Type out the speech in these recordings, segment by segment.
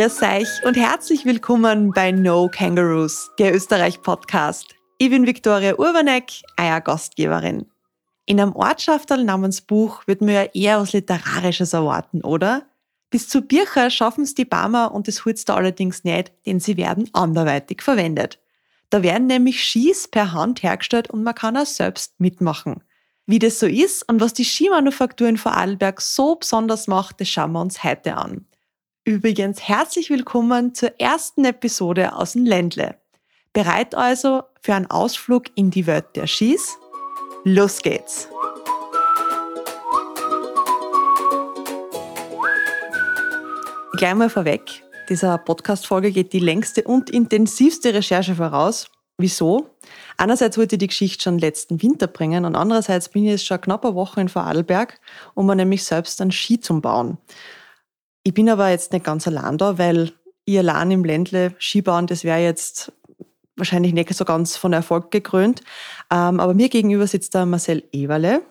Grüß euch und herzlich willkommen bei No Kangaroos, der Österreich-Podcast. Ich bin Viktoria Urbanek, euer Gastgeberin. In einem Ortschafterl namens Buch wird man ja eher was Literarisches erwarten, oder? Bis zu Bücher schaffen es die Barmer und das Holz da allerdings nicht, denn sie werden anderweitig verwendet. Da werden nämlich Skis per Hand hergestellt und man kann auch selbst mitmachen. Wie das so ist und was die Skimanufaktur in Vorarlberg so besonders macht, das schauen wir uns heute an. Übrigens herzlich willkommen zur ersten Episode aus dem Ländle. Bereit also für einen Ausflug in die Welt der Skis? Los geht's! Gleich mal vorweg, dieser Podcast-Folge geht die längste und intensivste Recherche voraus. Wieso? Einerseits wollte ich die Geschichte schon letzten Winter bringen und andererseits bin ich jetzt schon knapp eine Woche in Vorarlberg, um mir nämlich selbst einen Ski zu bauen. Ich bin aber jetzt nicht ganz allein da, weil ich allein im Ländle Skibauen, das wäre jetzt wahrscheinlich nicht so ganz von Erfolg gekrönt. Ähm, aber mir gegenüber sitzt der Marcel Eberle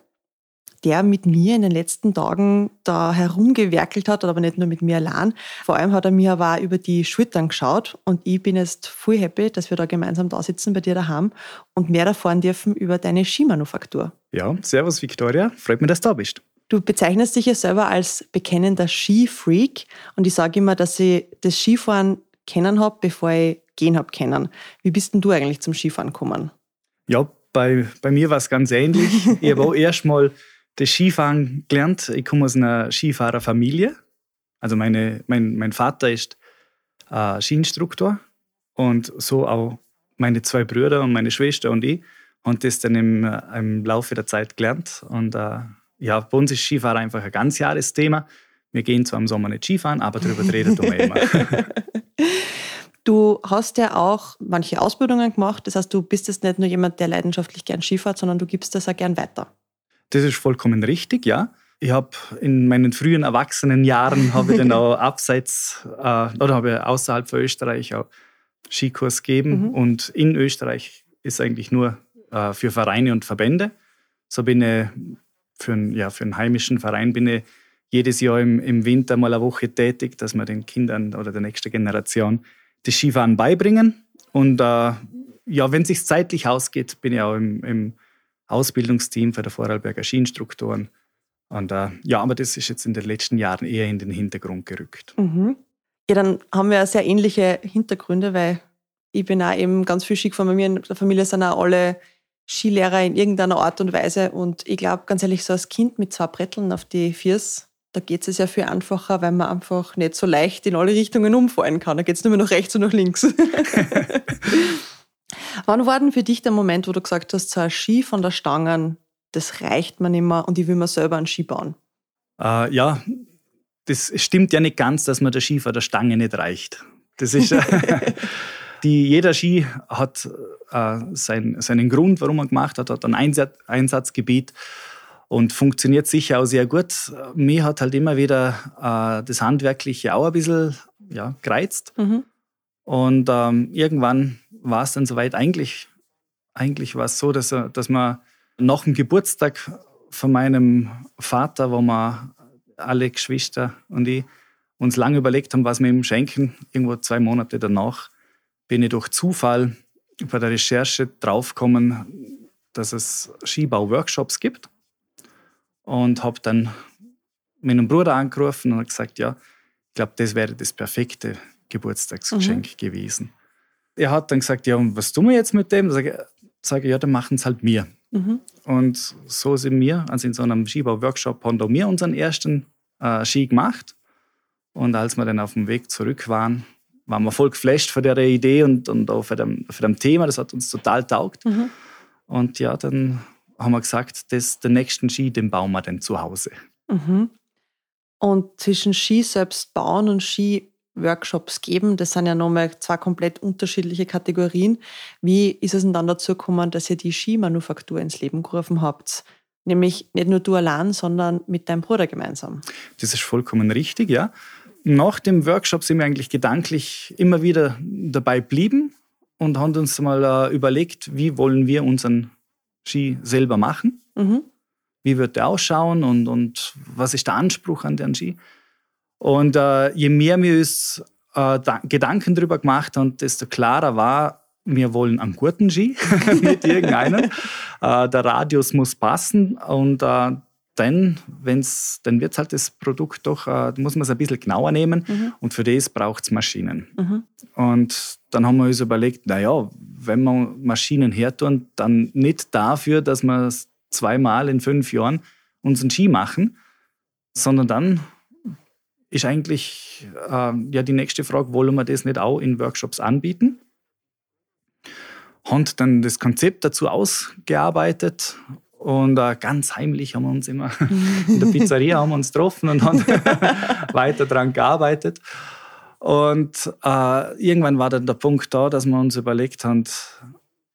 der mit mir in den letzten Tagen da herumgewerkelt hat, aber nicht nur mit mir allein. Vor allem hat er mir aber auch über die Schultern geschaut und ich bin jetzt voll happy, dass wir da gemeinsam da sitzen bei dir daheim und mehr erfahren dürfen über deine Skimanufaktur. Ja, servus Victoria, freut mich, dass du da bist. Du bezeichnest dich ja selber als bekennender Skifreak und ich sage immer, dass ich das Skifahren kennen habe, bevor ich gehen habe kennen. Wie bist denn du eigentlich zum Skifahren gekommen? Ja, bei, bei mir war es ganz ähnlich. ich habe auch erst mal das Skifahren gelernt. Ich komme aus einer Skifahrerfamilie. Also meine, mein, mein Vater ist äh, Skiinstruktor und so auch meine zwei Brüder und meine Schwester und ich haben das dann im, äh, im Laufe der Zeit gelernt. Und äh, ja, bei uns ist Skifahren einfach ein ganz Jahres Thema. Wir gehen zwar im Sommer nicht Skifahren, aber darüber reden wir immer. Du hast ja auch manche Ausbildungen gemacht. Das heißt, du bist jetzt nicht nur jemand, der leidenschaftlich gern Skifahrt, sondern du gibst das auch gern weiter. Das ist vollkommen richtig, ja. Ich habe in meinen frühen Erwachsenenjahren habe ich dann auch abseits äh, oder habe außerhalb von Österreich auch Skikurs gegeben mhm. und in Österreich ist eigentlich nur äh, für Vereine und Verbände. So bin ich für, ein, ja, für einen heimischen Verein bin ich jedes Jahr im, im Winter mal eine Woche tätig, dass wir den Kindern oder der nächsten Generation das Skifahren beibringen. Und äh, ja, wenn es sich zeitlich ausgeht, bin ich auch im, im Ausbildungsteam für der Vorarlberger Skiinstruktoren. Und äh, ja, aber das ist jetzt in den letzten Jahren eher in den Hintergrund gerückt. Mhm. Ja, dann haben wir sehr ähnliche Hintergründe, weil ich bin auch eben ganz viel Ski Bei mir in der Familie sind auch alle Skilehrer in irgendeiner Art und Weise. Und ich glaube, ganz ehrlich, so als Kind mit zwei Bretteln auf die Viers, da geht es ja viel einfacher, weil man einfach nicht so leicht in alle Richtungen umfallen kann. Da geht es nur mehr nach rechts und nach links. Wann war denn für dich der Moment, wo du gesagt hast, so ein Ski von der Stange, das reicht mir nicht mehr und ich will mir selber einen Ski bauen? Äh, ja, das stimmt ja nicht ganz, dass man der Ski von der Stange nicht reicht. Das ist, die, jeder Ski hat äh, sein, seinen Grund, warum er gemacht hat, hat ein Einsatz, Einsatzgebiet und funktioniert sicher auch sehr gut. Mir hat halt immer wieder äh, das Handwerkliche auch ein bisschen ja, gereizt. Mhm. Und ähm, irgendwann war es dann soweit. Eigentlich, eigentlich war es so, dass, dass man nach dem Geburtstag von meinem Vater, wo wir alle Geschwister und ich uns lange überlegt haben, was wir ihm schenken, irgendwo zwei Monate danach, bin ich durch Zufall bei der Recherche draufgekommen, dass es Skibau-Workshops gibt. Und habe dann meinen Bruder angerufen und gesagt, ja, ich glaube, das wäre das perfekte Geburtstagsgeschenk mhm. gewesen er hat dann gesagt, ja, und was tun wir jetzt mit dem? Sage sag ich, ja, dann machen es halt mir. Mhm. Und so sind wir, also in so einem Skibau-Workshop, haben wir unseren ersten äh, Ski gemacht. Und als wir dann auf dem Weg zurück waren, waren wir voll geflasht von der Idee und, und auch von dem, von dem Thema. Das hat uns total taugt. Mhm. Und ja, dann haben wir gesagt, das, den nächsten Ski, den bauen wir dann zu Hause. Mhm. Und zwischen Ski selbst bauen und Ski Workshops geben. Das sind ja nochmal zwei komplett unterschiedliche Kategorien. Wie ist es denn dann dazu gekommen, dass ihr die Skimanufaktur ins Leben gerufen habt? Nämlich nicht nur du allein, sondern mit deinem Bruder gemeinsam. Das ist vollkommen richtig, ja. Nach dem Workshop sind wir eigentlich gedanklich immer wieder dabei geblieben und haben uns mal äh, überlegt, wie wollen wir unseren Ski selber machen? Mhm. Wie wird der ausschauen und, und was ist der Anspruch an den Ski? Und äh, je mehr wir uns äh, Gedanken darüber gemacht und desto klarer war, wir wollen einen guten Ski mit irgendeinem. äh, der Radius muss passen und äh, dann, wenn's, dann wird halt das Produkt doch, äh, muss man es ein bisschen genauer nehmen mhm. und für das braucht es Maschinen. Mhm. Und dann haben wir uns überlegt, naja, wenn wir Maschinen hertun, dann nicht dafür, dass wir zweimal in fünf Jahren unseren Ski machen, sondern dann ist eigentlich äh, ja die nächste Frage, wollen wir das nicht auch in Workshops anbieten? Haben dann das Konzept dazu ausgearbeitet und äh, ganz heimlich haben wir uns immer in der Pizzeria haben wir uns getroffen und haben weiter daran gearbeitet. Und äh, irgendwann war dann der Punkt da, dass wir uns überlegt haben,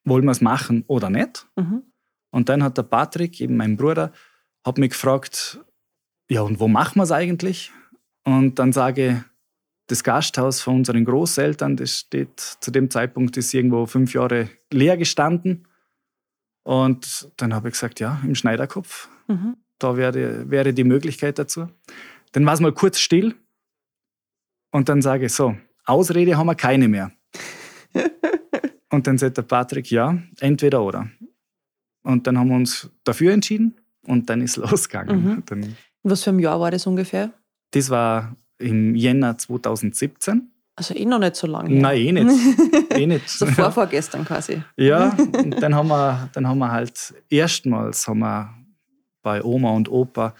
wollen wir es machen oder nicht? Mhm. Und dann hat der Patrick, eben mein Bruder, hat mich gefragt, ja, und wo machen wir es eigentlich? Und dann sage ich, das Gasthaus von unseren Großeltern, das steht zu dem Zeitpunkt ist irgendwo fünf Jahre leer gestanden. Und dann habe ich gesagt, ja, im Schneiderkopf, mhm. da wäre, wäre die Möglichkeit dazu. Dann war es mal kurz still und dann sage ich so, Ausrede haben wir keine mehr. und dann sagt der Patrick, ja, entweder oder. Und dann haben wir uns dafür entschieden und dann ist es losgegangen. Mhm. Dann, Was für ein Jahr war das ungefähr? Das war im Jänner 2017. Also eh noch nicht so lange her. Nein, eh nicht. eh nicht. so vor vorgestern quasi. Ja, und dann haben wir, dann haben wir halt erstmals haben wir bei Oma und Opa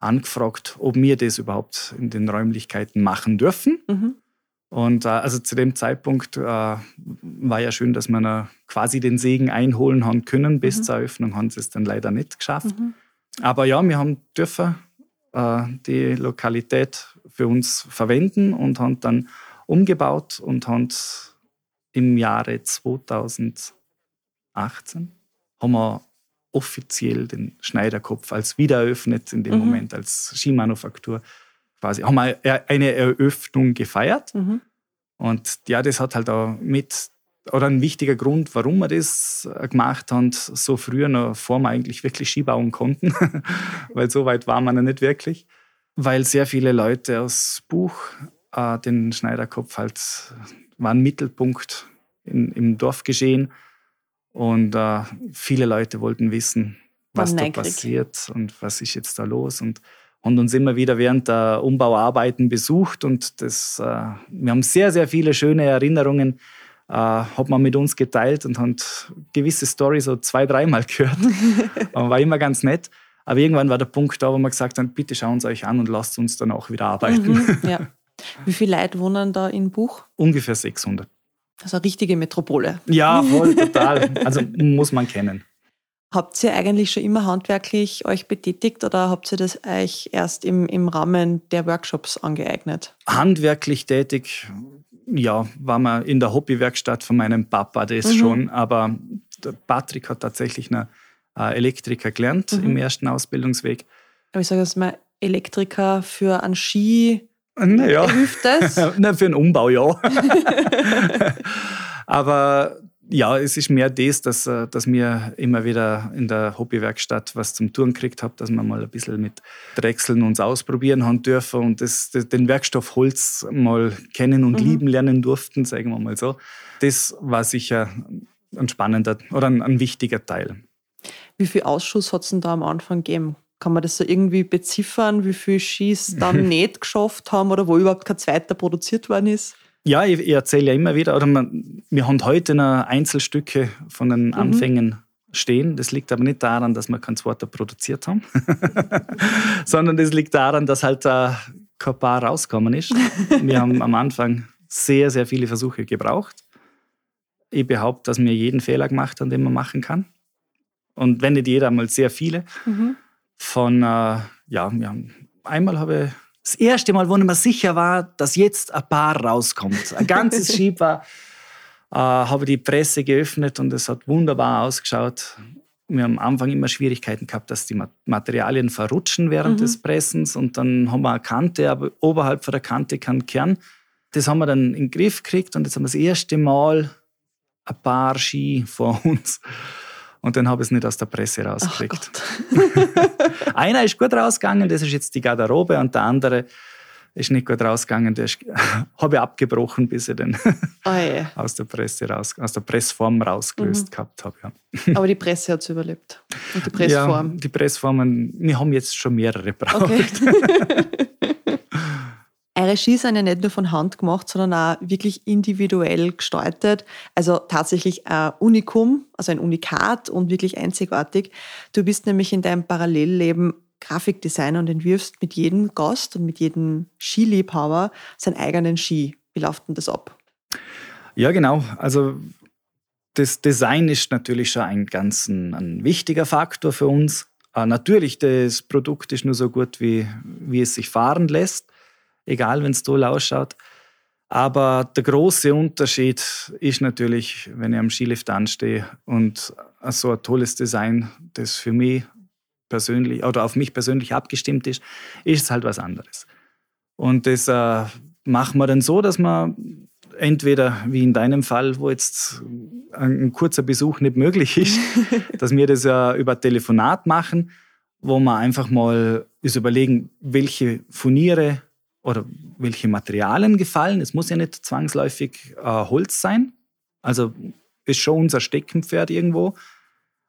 angefragt, ob wir das überhaupt in den Räumlichkeiten machen dürfen. Mhm. Und äh, also zu dem Zeitpunkt äh, war ja schön, dass wir quasi den Segen einholen haben können. Bis mhm. zur Eröffnung haben sie es dann leider nicht geschafft. Mhm. Aber ja, wir haben dürfen äh, die Lokalität für uns verwenden und haben dann umgebaut und haben im Jahre 2018 haben wir offiziell den Schneiderkopf als wiedereröffnet, in dem mhm. Moment als Skimanufaktur. Quasi haben wir eine Eröffnung gefeiert. Mhm. Und ja, das hat halt auch mit, oder ein wichtiger Grund, warum wir das gemacht haben, so früher noch, bevor wir eigentlich wirklich Ski bauen konnten, weil so weit waren wir noch nicht wirklich, weil sehr viele Leute aus Buch äh, den Schneiderkopf halt waren Mittelpunkt in, im Dorfgeschehen und äh, viele Leute wollten wissen, was da passiert und was ist jetzt da los und haben uns immer wieder während der Umbauarbeiten besucht und das, äh, wir haben sehr, sehr viele schöne Erinnerungen, äh, hat man mit uns geteilt und haben gewisse Storys so zwei, dreimal gehört. war immer ganz nett. Aber irgendwann war der Punkt da, wo wir gesagt haben, bitte schauen Sie euch an und lasst uns dann auch wieder arbeiten. Mhm, ja. Wie viele Leute wohnen da in Buch? Ungefähr 600. Also eine richtige Metropole. Ja, voll, total. Also muss man kennen. Habt ihr eigentlich schon immer handwerklich euch betätigt oder habt ihr das euch erst im, im Rahmen der Workshops angeeignet? Handwerklich tätig, ja, war man in der Hobbywerkstatt von meinem Papa, das mhm. schon. Aber Patrick hat tatsächlich eine äh, Elektriker gelernt mhm. im ersten Ausbildungsweg. Aber ich sage jetzt mal, Elektriker für einen Ski naja. hilft das? Na, für einen Umbau ja. Aber ja, es ist mehr das, dass, äh, dass mir immer wieder in der Hobbywerkstatt was zum Touren gekriegt habe, dass wir mal ein bisschen mit Drechseln uns ausprobieren haben dürfen und das, das, den Werkstoff Holz mal kennen und mhm. lieben lernen durften, sagen wir mal so. Das war sicher ein spannender oder ein, ein wichtiger Teil. Wie viel Ausschuss hat es denn da am Anfang gegeben? Kann man das so irgendwie beziffern, wie viel Skis dann nicht geschafft haben oder wo überhaupt kein zweiter produziert worden ist? Ja, ich, ich erzähle ja immer wieder, oder man, wir haben heute noch Einzelstücke von den mhm. Anfängen stehen. Das liegt aber nicht daran, dass wir kein zweiter produziert haben, sondern das liegt daran, dass halt äh, kein Paar rausgekommen ist. wir haben am Anfang sehr, sehr viele Versuche gebraucht. Ich behaupte, dass wir jeden Fehler gemacht haben, den man machen kann. Und wenn nicht jeder, mal sehr viele. Mhm. Von, äh, ja, haben, einmal habe ich das erste Mal, wo ich mir sicher war, dass jetzt ein Paar rauskommt. Ein ganzes Schieb war, äh, habe die Presse geöffnet und es hat wunderbar ausgeschaut. Wir haben am Anfang immer Schwierigkeiten gehabt, dass die Materialien verrutschen während mhm. des Pressens und dann haben wir eine Kante, aber oberhalb von der Kante kein Kern. Das haben wir dann in den Griff gekriegt und jetzt haben wir das erste Mal ein paar Ski vor uns. Und dann habe ich es nicht aus der Presse rausgekriegt. Einer ist gut rausgegangen, das ist jetzt die Garderobe, und der andere ist nicht gut rausgegangen. Der habe ich abgebrochen, bis ich den Oh aus der Presse raus, aus der Pressform rausgelöst gehabt habe. Ja. Aber die Presse hat es überlebt. Und die Pressform. Ja, die Pressformen, wir haben jetzt schon mehrere braucht. Okay. Ski sind ja nicht nur von Hand gemacht, sondern auch wirklich individuell gestaltet. Also tatsächlich ein Unikum, also ein Unikat und wirklich einzigartig. Du bist nämlich in deinem Parallelleben Grafikdesigner und entwirfst mit jedem Gast und mit jedem Skiliebhaber seinen eigenen Ski. Wie läuft denn das ab? Ja, genau. Also das Design ist natürlich schon ein ganz ein wichtiger Faktor für uns. Äh, natürlich, das Produkt ist nur so gut, wie, wie es sich fahren lässt egal wenn es toll ausschaut. Aber der große Unterschied ist natürlich, wenn ich am Skilift anstehe und so ein tolles Design, das für mich persönlich oder auf mich persönlich abgestimmt ist, ist halt was anderes. Und das äh, machen wir dann so, dass man entweder wie in deinem Fall, wo jetzt ein, kurzer Besuch nicht möglich ist, dass wir das ja über Telefonat machen, wo wir einfach mal uns überlegen, welche Furniere oder welche Materialien gefallen. Es muss ja nicht zwangsläufig äh, Holz sein. Also ist schon unser Steckenpferd irgendwo.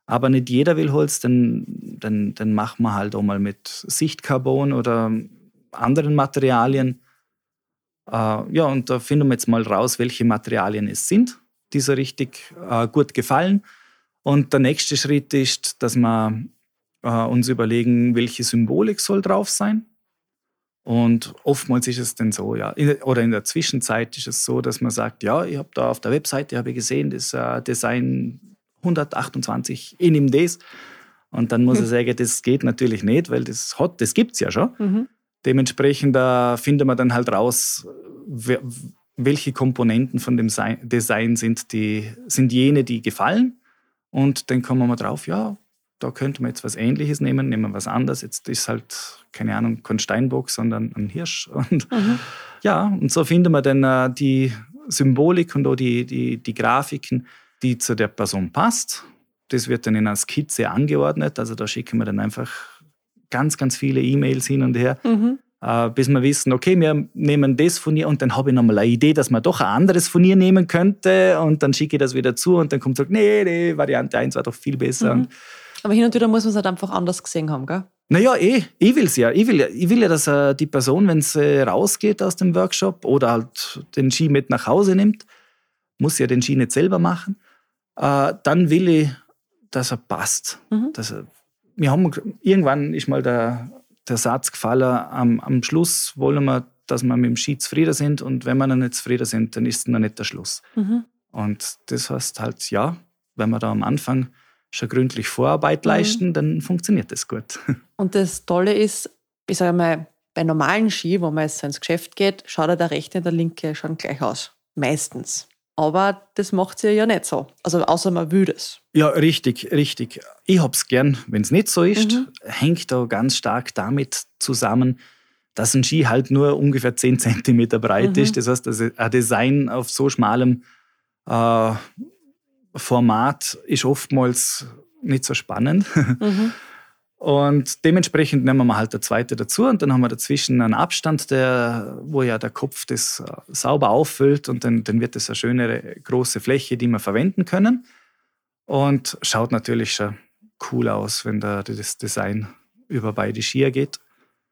Aber nicht jeder will Holz, dann, dann, dann machen wir halt auch mal mit Sichtcarbon oder anderen Materialien. Äh, ja, und da finden wir jetzt mal raus, welche Materialien es sind, die so richtig äh, gut gefallen. Und der nächste Schritt ist, dass wir äh, uns überlegen, welche Symbolik soll drauf sein. Und oftmals ist es dann so, ja, oder in der Zwischenzeit ist es so, dass man sagt, ja, ich habe da auf der Webseite habe gesehen, das äh, Design 128 in ihm das. Und dann muss ich sagen, das geht natürlich nicht, weil das hat, das gibt es ja schon. Mhm. Dementsprechend äh, findet man dann halt raus, welche Komponenten von dem Design sind, die, sind jene, die gefallen. Und dann kommen wir drauf, ja, da könnte man jetzt was Ähnliches nehmen, nehmen wir was anderes. Jetzt ist halt, keine Ahnung, kein Steinbock, sondern ein Hirsch. Und mhm. ja, und so finden wir dann äh, die Symbolik und auch die, die, die Grafiken, die zu der Person passt. Das wird dann in einer Skizze angeordnet. Also da schicken wir dann einfach ganz, ganz viele E-Mails hin und her. Mhm. Uh, bis wir wissen, okay, wir nehmen das von ihr und dann habe ich nochmal eine Idee, dass man doch ein anderes von ihr nehmen könnte und dann schicke ich das wieder zu und dann kommt so, nee, nee, Variante 1 war doch viel besser. Mhm. Aber hin und wieder muss man es halt einfach anders gesehen haben, gell? Naja, eh, ich will es ja. Ich will, ich will ja, dass äh, die Person, wenn sie rausgeht aus dem Workshop oder halt den Ski mit nach Hause nimmt, muss ja den Ski nicht selber machen, äh, dann will ich, dass er passt. Mhm. Dass er, wir haben, irgendwann ist mal der, der Satz gefallen, am, am Schluss wollen wir, dass wir mit dem Ski zufrieden sind und wenn wir dann nicht zufrieden sind, dann ist es noch nicht der Schluss. Mhm. Und das heißt halt, ja, wenn wir da am Anfang schon gründlich Vorarbeit mhm. leisten, dann funktioniert das gut. Und das Tolle ist, ich sage mal, bei normalen Ski, wo man jetzt ins Geschäft geht, schaut der rechte und der linke schon gleich aus. Meistens. Aber das macht sie ja nicht so. Also außer man will das. Ja, richtig, richtig. Ich hab's gern, wenn es nicht so ist. Mhm. Hängt da ganz stark damit zusammen, dass ein Ski halt nur ungefähr 10 cm breit mhm. ist. Das heißt, ein Design auf so schmalem äh, Format ist oftmals nicht so spannend. Mhm. Und dementsprechend nehmen wir halt der zweite dazu und dann haben wir dazwischen einen Abstand, der, wo ja der Kopf das äh, sauber auffüllt und dann, dann wird das eine schöne große Fläche, die wir verwenden können. Und schaut natürlich schon cool aus, wenn da das Design über beide Skier geht.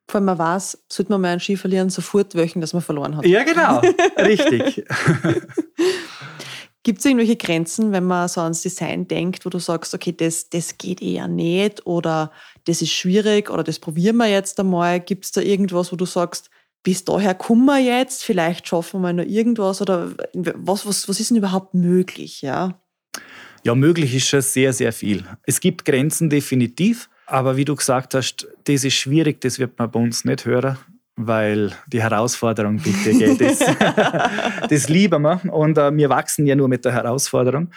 Vor allem man weiß, sollte man mal einen Ski verlieren, sofort welchen, dass man verloren hat. Ja, genau. Richtig. Gibt es irgendwelche Grenzen, wenn man so ans Design denkt, wo du sagst, okay, das, das geht eher nicht oder das ist schwierig oder das probieren wir jetzt einmal? Gibt es da irgendwas, wo du sagst, bis daher kommen wir jetzt, vielleicht schaffen wir noch irgendwas oder was, was, was ist denn überhaupt möglich? Ja? ja, möglich ist schon sehr, sehr viel. Es gibt Grenzen definitiv, aber wie du gesagt hast, das ist schwierig, das wird man bei uns nicht hören weil die Herausforderung bitte geht. Das, das lieben wir und äh, wir wachsen ja nur mit der Herausforderung.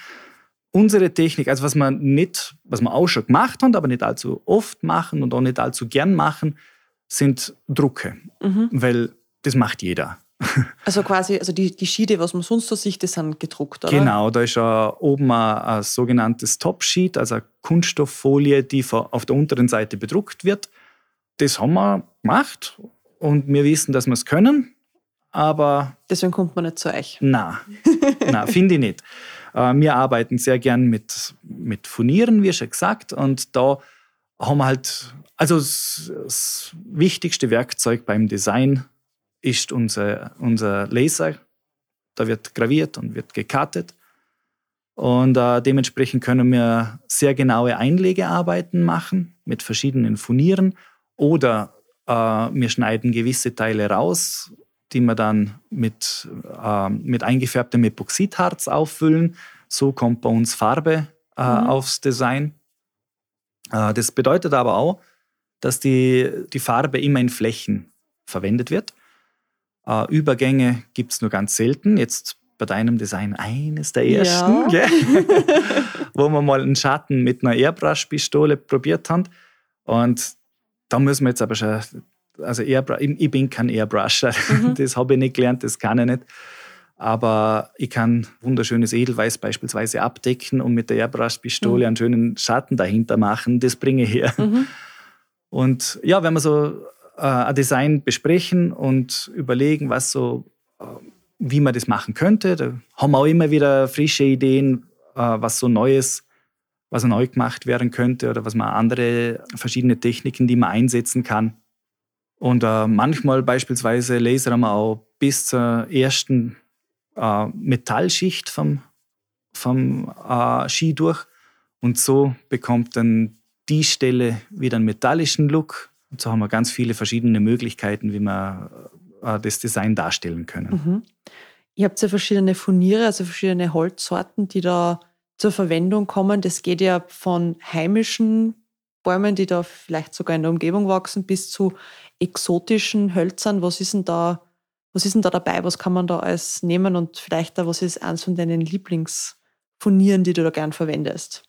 Unsere Technik, also was wir nicht, was wir auch schon gemacht haben, aber nicht allzu oft machen und auch nicht allzu gern machen, sind Drucke, mhm. weil das macht jeder. Also quasi, also die, die Schiede, was man sonst so sieht, die sind gedruckt, oder? Genau, da ist uh, oben ein, ein sogenanntes Top-Sheet, also eine Kunststofffolie, die auf der unteren Seite bedruckt wird. Das haben wir gemacht und wir wissen, dass wir es können, aber. Deswegen kommt man nicht zu euch. Na, na finde ich nicht. Äh, wir arbeiten sehr gern mit, mit Furnieren, wie schon gesagt, und da haben wir halt, also das, das wichtigste Werkzeug beim Design ist unser, unser Laser. Da wird graviert und wird gekartet. Und äh, dementsprechend können wir sehr genaue Einlegearbeiten machen mit verschiedenen Furnieren oder wir schneiden gewisse Teile raus, die wir dann mit, äh, mit eingefärbtem Epoxidharz auffüllen. So kommt bei uns Farbe äh, mhm. aufs Design. Äh, das bedeutet aber auch, dass die, die Farbe immer in Flächen verwendet wird. Äh, Übergänge gibt es nur ganz selten. Jetzt bei deinem Design eines der ersten, ja. wo wir mal einen Schatten mit einer Airbrush-Pistole probiert haben. Und da müssen wir jetzt aber schon, also Airbrush, ich bin kein Airbrusher, mhm. das habe ich nicht gelernt, das kann ich nicht. Aber ich kann wunderschönes Edelweiß beispielsweise abdecken und mit der Airbrush-Pistole mhm. einen schönen Schatten dahinter machen. Das bringe ich her. Mhm. Und ja, wenn wir so äh, ein Design besprechen und überlegen, was so, äh, wie man das machen könnte, da haben wir auch immer wieder frische Ideen, äh, was so Neues was neu gemacht werden könnte oder was man andere verschiedene Techniken, die man einsetzen kann. Und äh, manchmal beispielsweise lasern wir auch bis zur ersten äh, Metallschicht vom, vom äh, Ski durch. Und so bekommt dann die Stelle wieder einen metallischen Look. Und so haben wir ganz viele verschiedene Möglichkeiten, wie wir äh, das Design darstellen können. Mhm. Ihr habt ja verschiedene Furniere, also verschiedene Holzsorten, die da zur Verwendung kommen. Das geht ja von heimischen Bäumen, die da vielleicht sogar in der Umgebung wachsen, bis zu exotischen Hölzern. Was ist denn da, was ist denn da dabei? Was kann man da alles nehmen? Und vielleicht da, was ist eins von deinen Lieblingsfurnieren, die du da gern verwendest?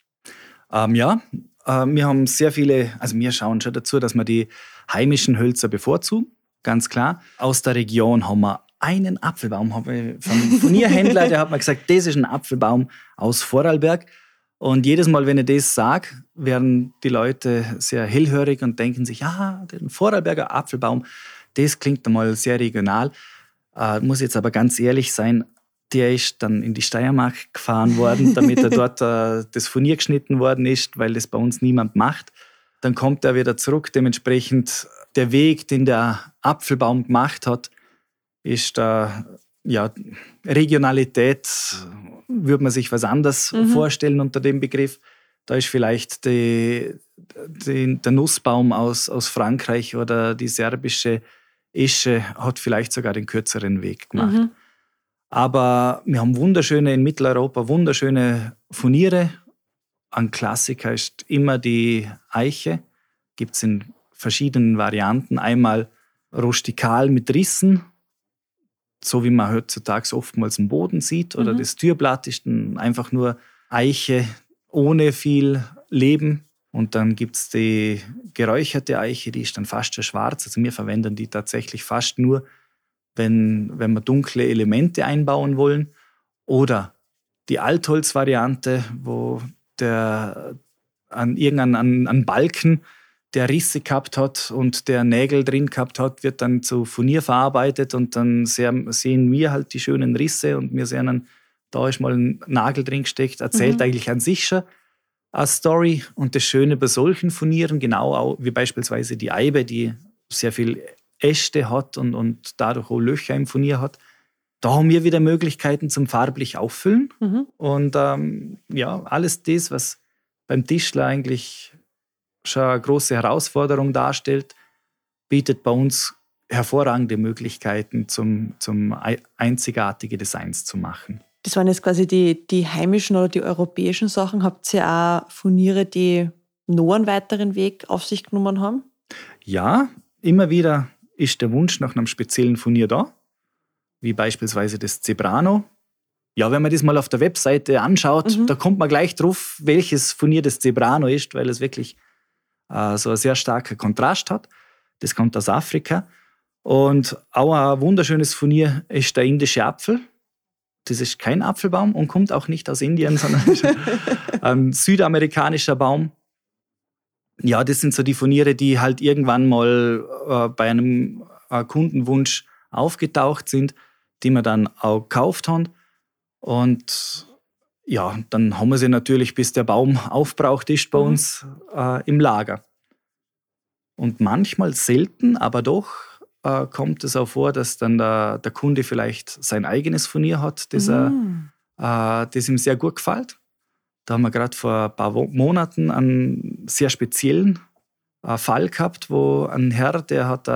Ähm, ja, äh, wir haben sehr viele, also wir schauen schon dazu, dass wir die heimischen Hölzer bevorzugen, ganz klar. Aus der Region haben wir einen Apfelbaum habe ich vom Furnierhändler, der hat mir gesagt, das ist ein Apfelbaum aus Vorarlberg. Und jedes Mal, wenn ich das sage, werden die Leute sehr hellhörig und denken sich, ja, den Vorarlberger Apfelbaum, das klingt einmal sehr regional. Äh, muss jetzt aber ganz ehrlich sein, der ist dann in die Steiermark gefahren worden, damit er dort äh, das Furnier geschnitten worden ist, weil das bei uns niemand macht. Dann kommt er wieder zurück. Dementsprechend der Weg, den der Apfelbaum gemacht hat, ist da ja, Regionalität, würde man sich was anderes mhm. vorstellen unter dem Begriff. Da ist vielleicht die, die, der Nussbaum aus, aus Frankreich oder die serbische Esche hat vielleicht sogar den kürzeren Weg gemacht. Mhm. Aber wir haben wunderschöne in Mitteleuropa, wunderschöne Furniere. Ein Klassiker ist immer die Eiche. Gibt es in verschiedenen Varianten. Einmal rustikal mit Rissen, so wie man heutzutage oftmals im Boden sieht, oder mhm. das Türblatt ist dann einfach nur Eiche ohne viel Leben. Und dann gibt es die geräucherte Eiche, die ist dann fast schon schwarz. Also wir verwenden die tatsächlich fast nur, wenn, wenn wir dunkle Elemente einbauen wollen. Oder die Altholzvariante, wo der an irgendeinem an, Balken der Risse gehabt hat und der Nägel drin gehabt hat, wird dann zu Furnier verarbeitet und dann sehen wir halt die schönen Risse und wir sehen dann, da ist mal ein Nagel drin gesteckt, erzählt mhm. eigentlich an sich schon eine Story. Und das Schöne bei solchen Furnieren, genau auch wie beispielsweise die Eibe, die sehr viel Äste hat und, und dadurch auch Löcher im Furnier hat, da haben wir wieder Möglichkeiten zum farblich auffüllen. Mhm. Und ähm, ja, alles das, was beim Tischler eigentlich große Herausforderung darstellt, bietet bei uns hervorragende Möglichkeiten, zum, zum einzigartige Designs zu machen. Das waren jetzt quasi die, die heimischen oder die europäischen Sachen. Habt ihr auch Furniere, die noch einen weiteren Weg auf sich genommen haben? Ja, immer wieder ist der Wunsch nach einem speziellen Furnier da, wie beispielsweise das Zebrano. Ja, wenn man das mal auf der Webseite anschaut, mhm. da kommt man gleich drauf, welches Furnier das Zebrano ist, weil es wirklich äh, so ein sehr starker Kontrast hat. Das kommt aus Afrika. Und auch ein wunderschönes Furnier ist der indische Apfel. Das ist kein Apfelbaum und kommt auch nicht aus Indien, sondern ein südamerikanischer Baum. Ja, das sind so die Furniere, die halt irgendwann mal äh, bei einem äh, Kundenwunsch aufgetaucht sind, die wir dann auch gekauft haben. Und ja, dann haben wir sie natürlich, bis der Baum aufbraucht ist, bei mhm. uns äh, im Lager. Und manchmal selten, aber doch äh, kommt es auch vor, dass dann der, der, Kunde vielleicht sein eigenes Furnier hat, das, mhm. er, äh, das ihm sehr gut gefällt. Da haben wir gerade vor ein paar Monaten einen sehr speziellen äh, Fall gehabt, wo ein Herr, der hat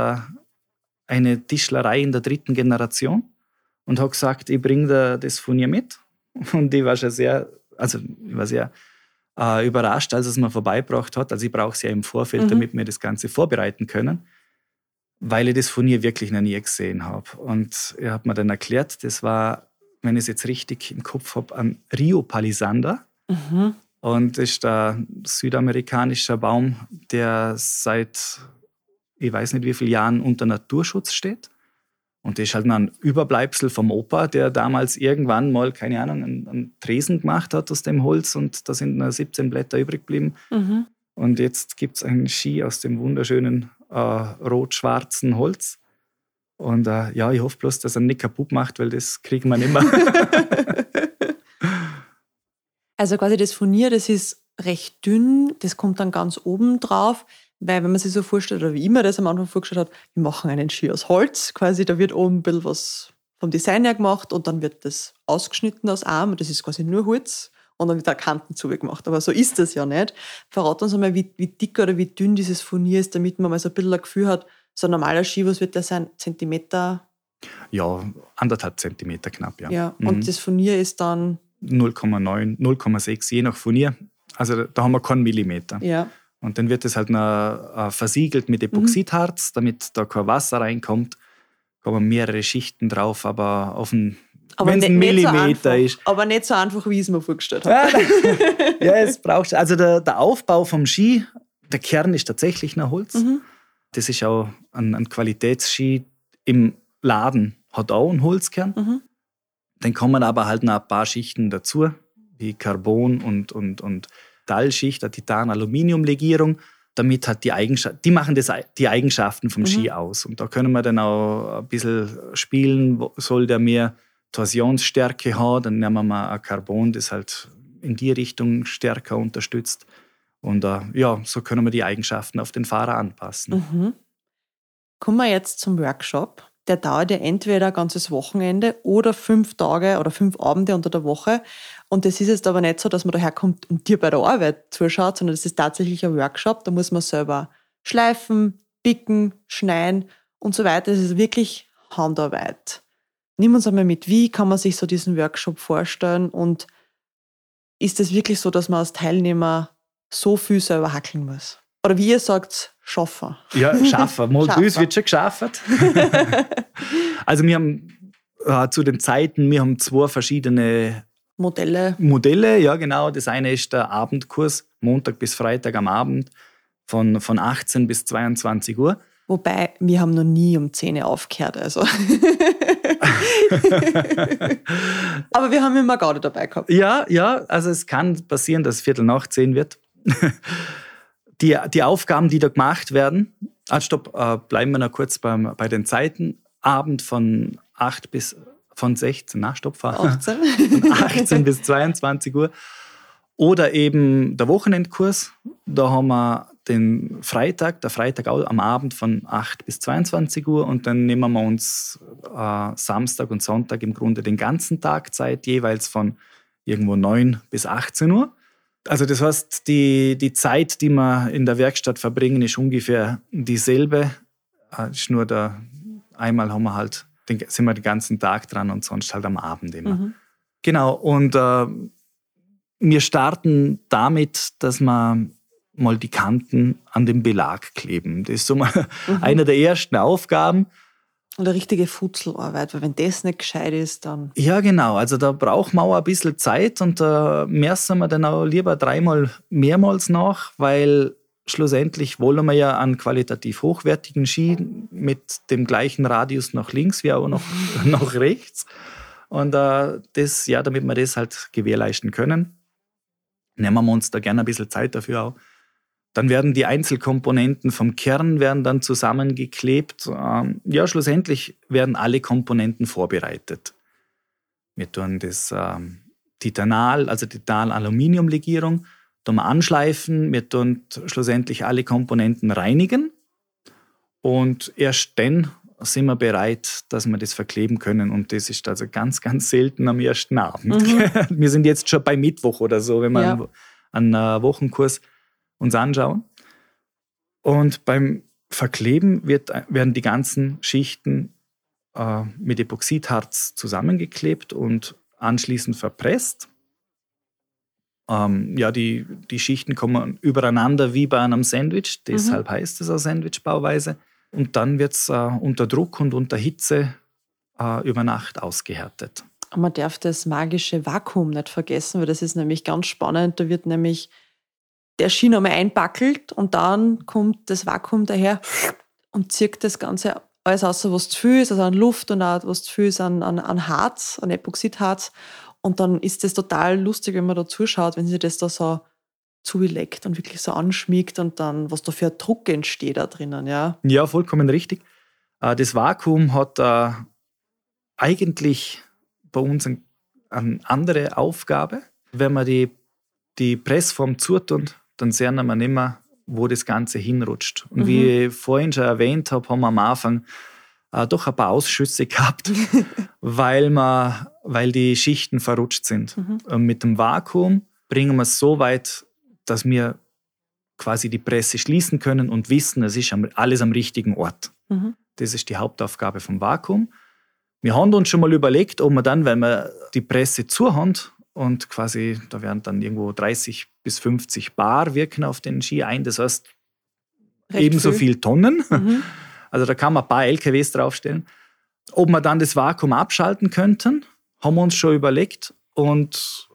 eine Tischlerei in der dritten Generation und hat gesagt, ich bringe das Furnier mit. Und ich war schon sehr, also ich war sehr äh, überrascht, als es mir vorbeigebracht hat. Also ich brauche es ja im Vorfeld, mhm. damit wir das Ganze vorbereiten können, weil ich das Furnier wirklich noch nie gesehen habe. Und er hat mir dann erklärt, das war, wenn ich es jetzt richtig im Kopf habe, ein Rio Palisander. Mhm. Und das ist ein südamerikanischer Baum, der seit, ich weiß nicht wie vielen Jahren unter Naturschutz steht. Und das ist halt ein Überbleibsel vom Opa, der damals irgendwann mal, keine Ahnung, einen, einen Tresen gemacht hat aus dem Holz und da sind nur 17 Blätter übrig geblieben. Mhm. Und jetzt gibt es einen Ski aus dem wunderschönen äh, rot-schwarzen Holz. Und äh, ja, ich hoffe bloß, dass er nicht kaputt macht, weil das kriegen wir nicht mehr. Also quasi das Furnier, das ist recht dünn, das kommt dann ganz oben drauf, weil wenn man sich so vorstellt, oder wie immer das am Anfang vorgestellt hat, wir machen einen Ski aus Holz, quasi da wird oben ein bisschen was vom Design her gemacht und dann wird das ausgeschnitten aus Arm und das ist quasi nur Holz und dann wird da Kanten zugemacht. Aber so ist das ja nicht. Verrat uns einmal, wie, wie dick oder wie dünn dieses Furnier ist, damit man mal so ein bisschen ein Gefühl hat, so ein normaler Ski, was wird der sein? Zentimeter? Ja, anderthalb Zentimeter knapp, ja. Ja, und mhm. das Furnier ist dann 0,9, 0,6, je nach Furnier. Also da haben wir keinen Millimeter. Ja. Und dann wird es halt noch äh, versiegelt mit Epoxidharz, mhm. damit da kein Wasser reinkommt. Da kommen mehrere Schichten drauf, aber auf ein wenn es ein Millimeter so ist. Aber nicht so einfach, wie ich es mir vorgestellt habe. ja, es braucht Also der, der, Aufbau vom Ski, der Kern ist tatsächlich nach Holz. Mhm. Das ist auch ein, ein Qualitätsski im Laden, hat auch einen Holzkern. Mhm. Dann kommen aber halt noch ein paar Schichten dazu, wie Carbon und, und, und Metallschicht, eine Titan-Aluminium-Legierung. Damit hat die Eigenschaften, die machen das, die Eigenschaften vom mhm. Ski aus. Und da können wir dann auch ein bisschen spielen, soll der mehr Torsionsstärke haben, dann nehmen wir mal ein Carbon, das halt in die Richtung stärker unterstützt. Und uh, ja, so können wir die Eigenschaften auf den Fahrer anpassen. Mhm. Kommen wir jetzt zum Workshop der dauert ja entweder ein ganzes Wochenende oder fünf Tage oder fünf Abende unter der Woche. Und das ist jetzt aber nicht so, dass man daherkommt und dir bei der Arbeit zuschaut, sondern das ist tatsächlich ein Workshop. Da muss man selber schleifen, picken, schneiden und so weiter. Das ist wirklich Handarbeit. Nimm uns einmal mit, wie kann man sich so diesen Workshop vorstellen und ist es wirklich so, dass man als Teilnehmer so viel selber hackeln muss? Oder wie ihr sagt, schaffen. Ja, schaffen. Mal bei uns wird schon geschafft. also wir haben äh, zu den Zeiten, wir haben zwei verschiedene Modelle. Modelle, ja genau. Das eine ist der Abendkurs, Montag bis Freitag am Abend von, von 18 bis 22 Uhr. Wobei, wir haben noch nie um 10 Uhr aufgehört. Also. Aber wir haben immer Garde dabei gehabt. Ja, ja, also es kann passieren, dass Viertel nach 10 wird die, die Aufgaben, die da gemacht werden, ah, stopp, äh, bleiben wir noch kurz beim, bei den Zeiten. Abend von 8 bis von 16, nach stopp, 18. von 18 bis 22 Uhr. Oder eben der Wochenendkurs. Da haben wir den Freitag, der Freitag am Abend von 8 bis 22 Uhr und dann nehmen wir uns äh, Samstag und Sonntag im Grunde den ganzen Tag Zeit, jeweils von irgendwo 9 bis 18 Uhr. Also das heißt, die, die Zeit, die wir in der Werkstatt verbringen, ist ungefähr dieselbe. Äh, ist nur da, einmal haben wir halt, den, sind wir den ganzen Tag dran und sonst halt am Abend immer. Mhm. Genau, und äh, wir starten damit, dass wir mal die Kanten an den Belag kleben. Das ist so mal mhm. eine der ersten Aufgaben. Und eine richtige Futzelarbeit, weil wenn das nicht gescheit ist, dann. Ja, genau. Also da braucht man auch ein bisschen Zeit und da messen wir dann auch lieber dreimal mehrmals nach, weil schlussendlich wollen wir ja einen qualitativ hochwertigen Ski mit dem gleichen Radius nach links wie auch noch nach rechts. Und äh, das, ja, damit wir das halt gewährleisten können, nehmen wir uns da gerne ein bisschen Zeit dafür auch. Dann werden die Einzelkomponenten vom Kern werden dann zusammengeklebt. Ähm, ja, schlussendlich werden alle Komponenten vorbereitet. Wir tun das ähm, Titanal, also Titan-Aluminium-Legierung, tun wir anschleifen. Wir tun schlussendlich alle Komponenten reinigen. Und erst dann sind wir bereit, dass wir das verkleben können. Und das ist also ganz, ganz selten am ersten Abend. Mhm. Wir sind jetzt schon bei Mittwoch oder so, wenn wir ja. einen, einen Wochenkurs uns anschauen. Und beim Verkleben wird, werden die ganzen Schichten äh, mit Epoxidharz zusammengeklebt und anschließend verpresst. Ähm, ja, die, die Schichten kommen übereinander wie bei einem Sandwich, deshalb mhm. heißt es auch Sandwichbauweise. Und dann wird es äh, unter Druck und unter Hitze äh, über Nacht ausgehärtet. man darf das magische Vakuum nicht vergessen, weil das ist nämlich ganz spannend. Da wird nämlich der Ski nochmal einpackelt und dann kommt das Vakuum daher und zirkt das Ganze alles aus, was zu viel ist, also an Luft und auch was zu viel ist an, an, an Harz, an Epoxidharz. Und dann ist das total lustig, wenn man da zuschaut, wenn sie das da so zuleckt und wirklich so anschmiegt und dann, was da für ein Druck entsteht da drinnen, ja. Ja, vollkommen richtig. Äh, das Vakuum hat äh, eigentlich bei uns eine andere Aufgabe. Wenn man die, die Pressform zutun, dann sehen wir nicht mehr, wo das Ganze hinrutscht. Und mhm. wie ich vorhin schon erwähnt habe, haben wir am Anfang äh, doch ein paar Ausschüsse gehabt, weil, man, weil die Schichten verrutscht sind. Mhm. Und mit dem Vakuum bringen wir es so weit, dass wir quasi die Presse schließen können und wissen, es ist alles am richtigen Ort. Mhm. Das ist die Hauptaufgabe vom Vakuum. Wir haben uns schon mal überlegt, ob wir dann, wenn wir die Presse zuhaben und quasi, da werden dann irgendwo 30 bis 50 Bar wirken auf den Ski ein, das heißt Recht ebenso viel, viel Tonnen. Mhm. Also da kann man ein paar LKWs draufstellen. Ob wir dann das Vakuum abschalten könnten, haben wir uns schon überlegt und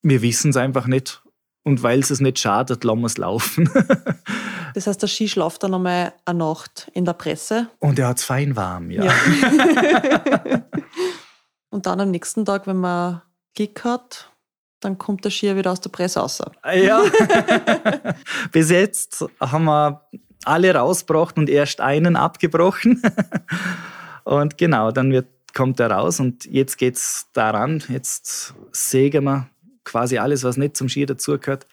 wir wissen es einfach nicht. Und weil es nicht schadet, lassen wir es laufen. das heißt, der Ski schlaft dann einmal eine Nacht in der Presse. Und er hat es fein warm, ja. ja. und dann am nächsten Tag, wenn man Glück hat, dann kommt der Ski wieder aus der Presse raus. Ja. Bis jetzt haben wir alle rausgebracht und erst einen abgebrochen. und genau, dann wird, kommt er raus und jetzt geht es daran, jetzt sägen wir quasi alles, was nicht zum Ski dazugehört,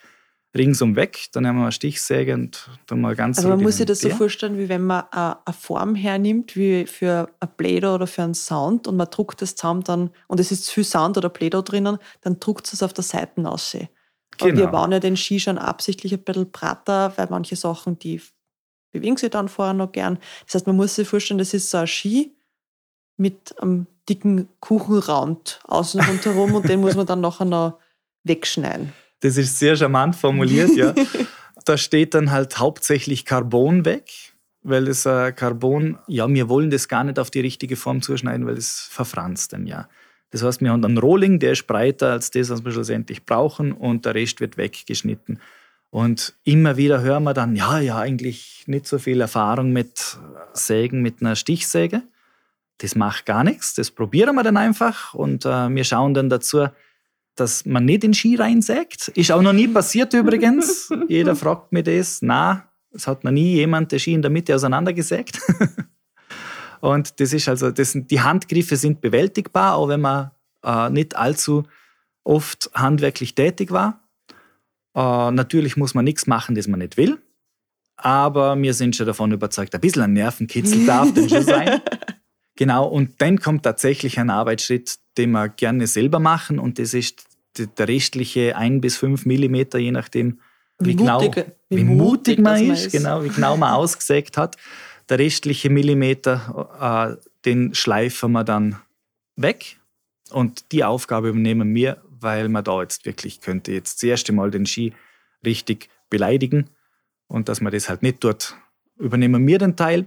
ringsum weg. Dann haben wir eine Stichsäge und dann mal ganz. Also man muss sich das so vorstellen, wie wenn man eine Form hernimmt, wie für ein Play-Doh oder für einen Sound und man druckt das zusammen dann, und es ist zu viel Sound oder Play-Doh drinnen, dann druckt es auf der Seite aus. Genau. Und wir bauen ja den Ski schon absichtlich ein bisschen breiter, weil manche Sachen, die bewegen sich dann vorher noch gern. Das heißt, man muss sich vorstellen, das ist so ein Ski mit einem dicken Kuchenrand außen rundherum und den muss man dann nachher noch wegschneiden. Das ist sehr charmant formuliert, ja. da steht dann halt hauptsächlich Carbon weg, weil das äh, Carbon, ja, wir wollen das gar nicht auf die richtige Form zuschneiden, weil es verfranst dann ja. Das heißt, wir haben einen Rohling, der ist breiter als das, was wir schlussendlich brauchen und der Rest wird weggeschnitten. Und immer wieder hören wir dann, ja, ja, eigentlich nicht so viel Erfahrung mit Sägen, mit einer Stichsäge. Das macht gar nichts, das probieren wir dann einfach und äh, wir schauen dann dazu, dass man nicht in den Ski reinsägt. Ist auch noch nie passiert übrigens. Jeder fragt mich das. Na, es hat noch nie jemand den Ski in der Mitte auseinandergesägt. Und das ist also, das, die Handgriffe sind bewältigbar, auch wenn man äh, nicht allzu oft handwerklich tätig war. Äh, natürlich muss man nichts machen, das man nicht will. Aber wir sind schon davon überzeugt, ein bisschen ein Nervenkitzel darf denn schon sein. Genau, und dann kommt tatsächlich ein Arbeitsschritt, den wir gerne selber machen, und das ist der restliche ein bis fünf Millimeter, je nachdem, wie, wie genau, mutig, wie, wie mutig, man, ist, ist, genau, wie genau man ausgesägt hat. Der restliche Millimeter, äh, den schleifen wir dann weg. Und die Aufgabe übernehmen wir, weil man da jetzt wirklich könnte jetzt das erste Mal den Ski richtig beleidigen. Und dass man das halt nicht tut, übernehmen wir den Teil.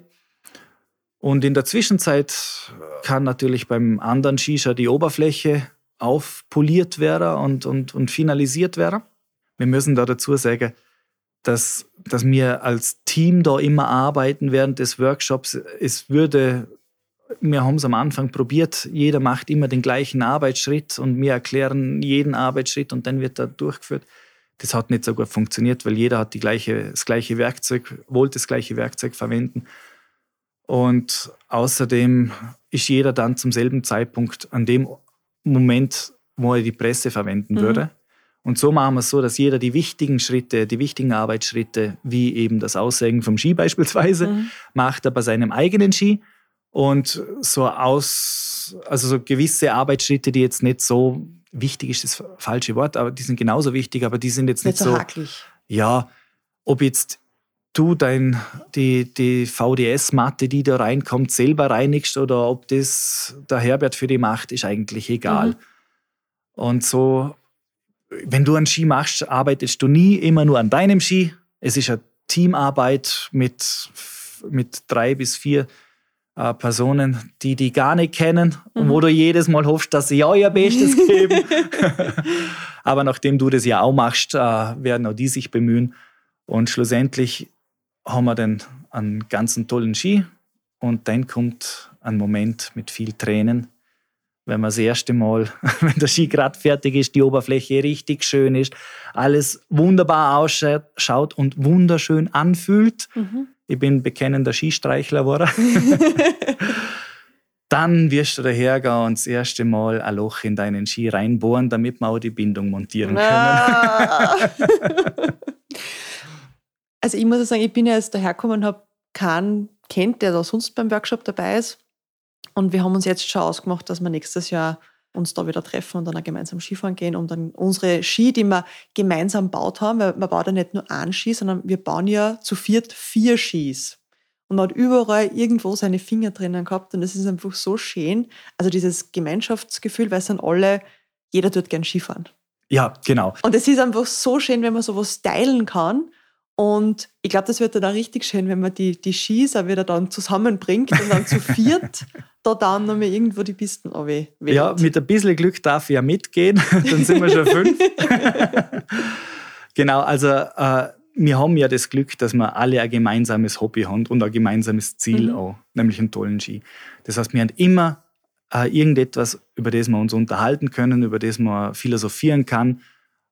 Und in der Zwischenzeit kann natürlich beim anderen Skischer die Oberfläche aufpoliert werden und, und, und finalisiert werden. Wir müssen da dazu sagen, dass, dass wir als Team da immer arbeiten während des Workshops. Es würde, wir haben es am Anfang probiert, jeder macht immer den gleichen Arbeitsschritt und wir erklären jeden Arbeitsschritt und dann wird er durchgeführt. das hat nicht so gut funktioniert, weil jeder hat die gleiche, das gleiche Werkzeug, wollte das gleiche Werkzeug verwenden. Und außerdem ist jeder dann zum selben Zeitpunkt an dem Moment, wo er die Presse verwenden mhm. würde. Und so machen wir es so, dass jeder die wichtigen Schritte, die wichtigen Arbeitsschritte, wie eben das Aussägen vom Ski beispielsweise, mhm. macht er bei seinem eigenen Ski. Und so aus, also so gewisse Arbeitsschritte, die jetzt nicht so wichtig ist das falsche Wort, aber die sind genauso wichtig, aber die sind jetzt nicht, nicht so. Hakelig. Ja, ob jetzt du dein, die, die VDS-Matte, die da reinkommt, selber reinigst oder ob das der Herbert für dich macht, ist eigentlich egal. Mhm. Und so, wenn du einen Ski machst, arbeitest du nie immer nur an deinem Ski. Es ist eine Teamarbeit mit, mit drei bis vier äh, Personen, die die gar nicht kennen mhm. und wo du jedes Mal hoffst, dass sie ja ihr Bestes geben. Aber nachdem du das ja auch machst, äh, werden auch die sich bemühen. Und schlussendlich haben wir dann einen ganz tollen Ski und dann kommt ein Moment mit viel Tränen, wenn man das erste Mal, wenn der Ski gerade fertig ist, die Oberfläche richtig schön ist, alles wunderbar ausschaut und wunderschön anfühlt. Mhm. Ich bin bekennender Skistreichler geworden. Dann wirst du dahergehen und das erste Mal ein Loch in deinen Ski reinbohren, damit wir auch die Bindung montieren können. Ah. Also ich muss sagen, ich bin ja jetzt dahergekommen und habe keinen kennt, der da sonst beim Workshop dabei ist. Und wir haben uns jetzt schon ausgemacht, dass wir nächstes Jahr uns da wieder treffen und dann auch gemeinsam Skifahren gehen und dann unsere Ski, die wir gemeinsam baut haben, weil man baut ja nicht nur einen Ski, sondern wir bauen ja zu viert vier Skis. Und man hat überall irgendwo seine Finger drinnen gehabt und das ist einfach so schön. Also dieses Gemeinschaftsgefühl, weil es sind alle, jeder tut gern Skifahren. Ja, genau. Und es ist einfach so schön, wenn man sowas teilen kann und ich glaube, das wird dann auch richtig schön, wenn man die, die Skis auch wieder dann zusammenbringt und dann zu viert da dann nochmal irgendwo die Pisten wählt. Ja, mit ein bisschen Glück darf ich ja mitgehen, dann sind wir schon fünf. genau, also äh, wir haben ja das Glück, dass wir alle ein gemeinsames Hobby haben und ein gemeinsames Ziel mhm. auch, nämlich einen tollen Ski. Das heißt, wir haben immer äh, irgendetwas, über das wir uns unterhalten können, über das man philosophieren kann.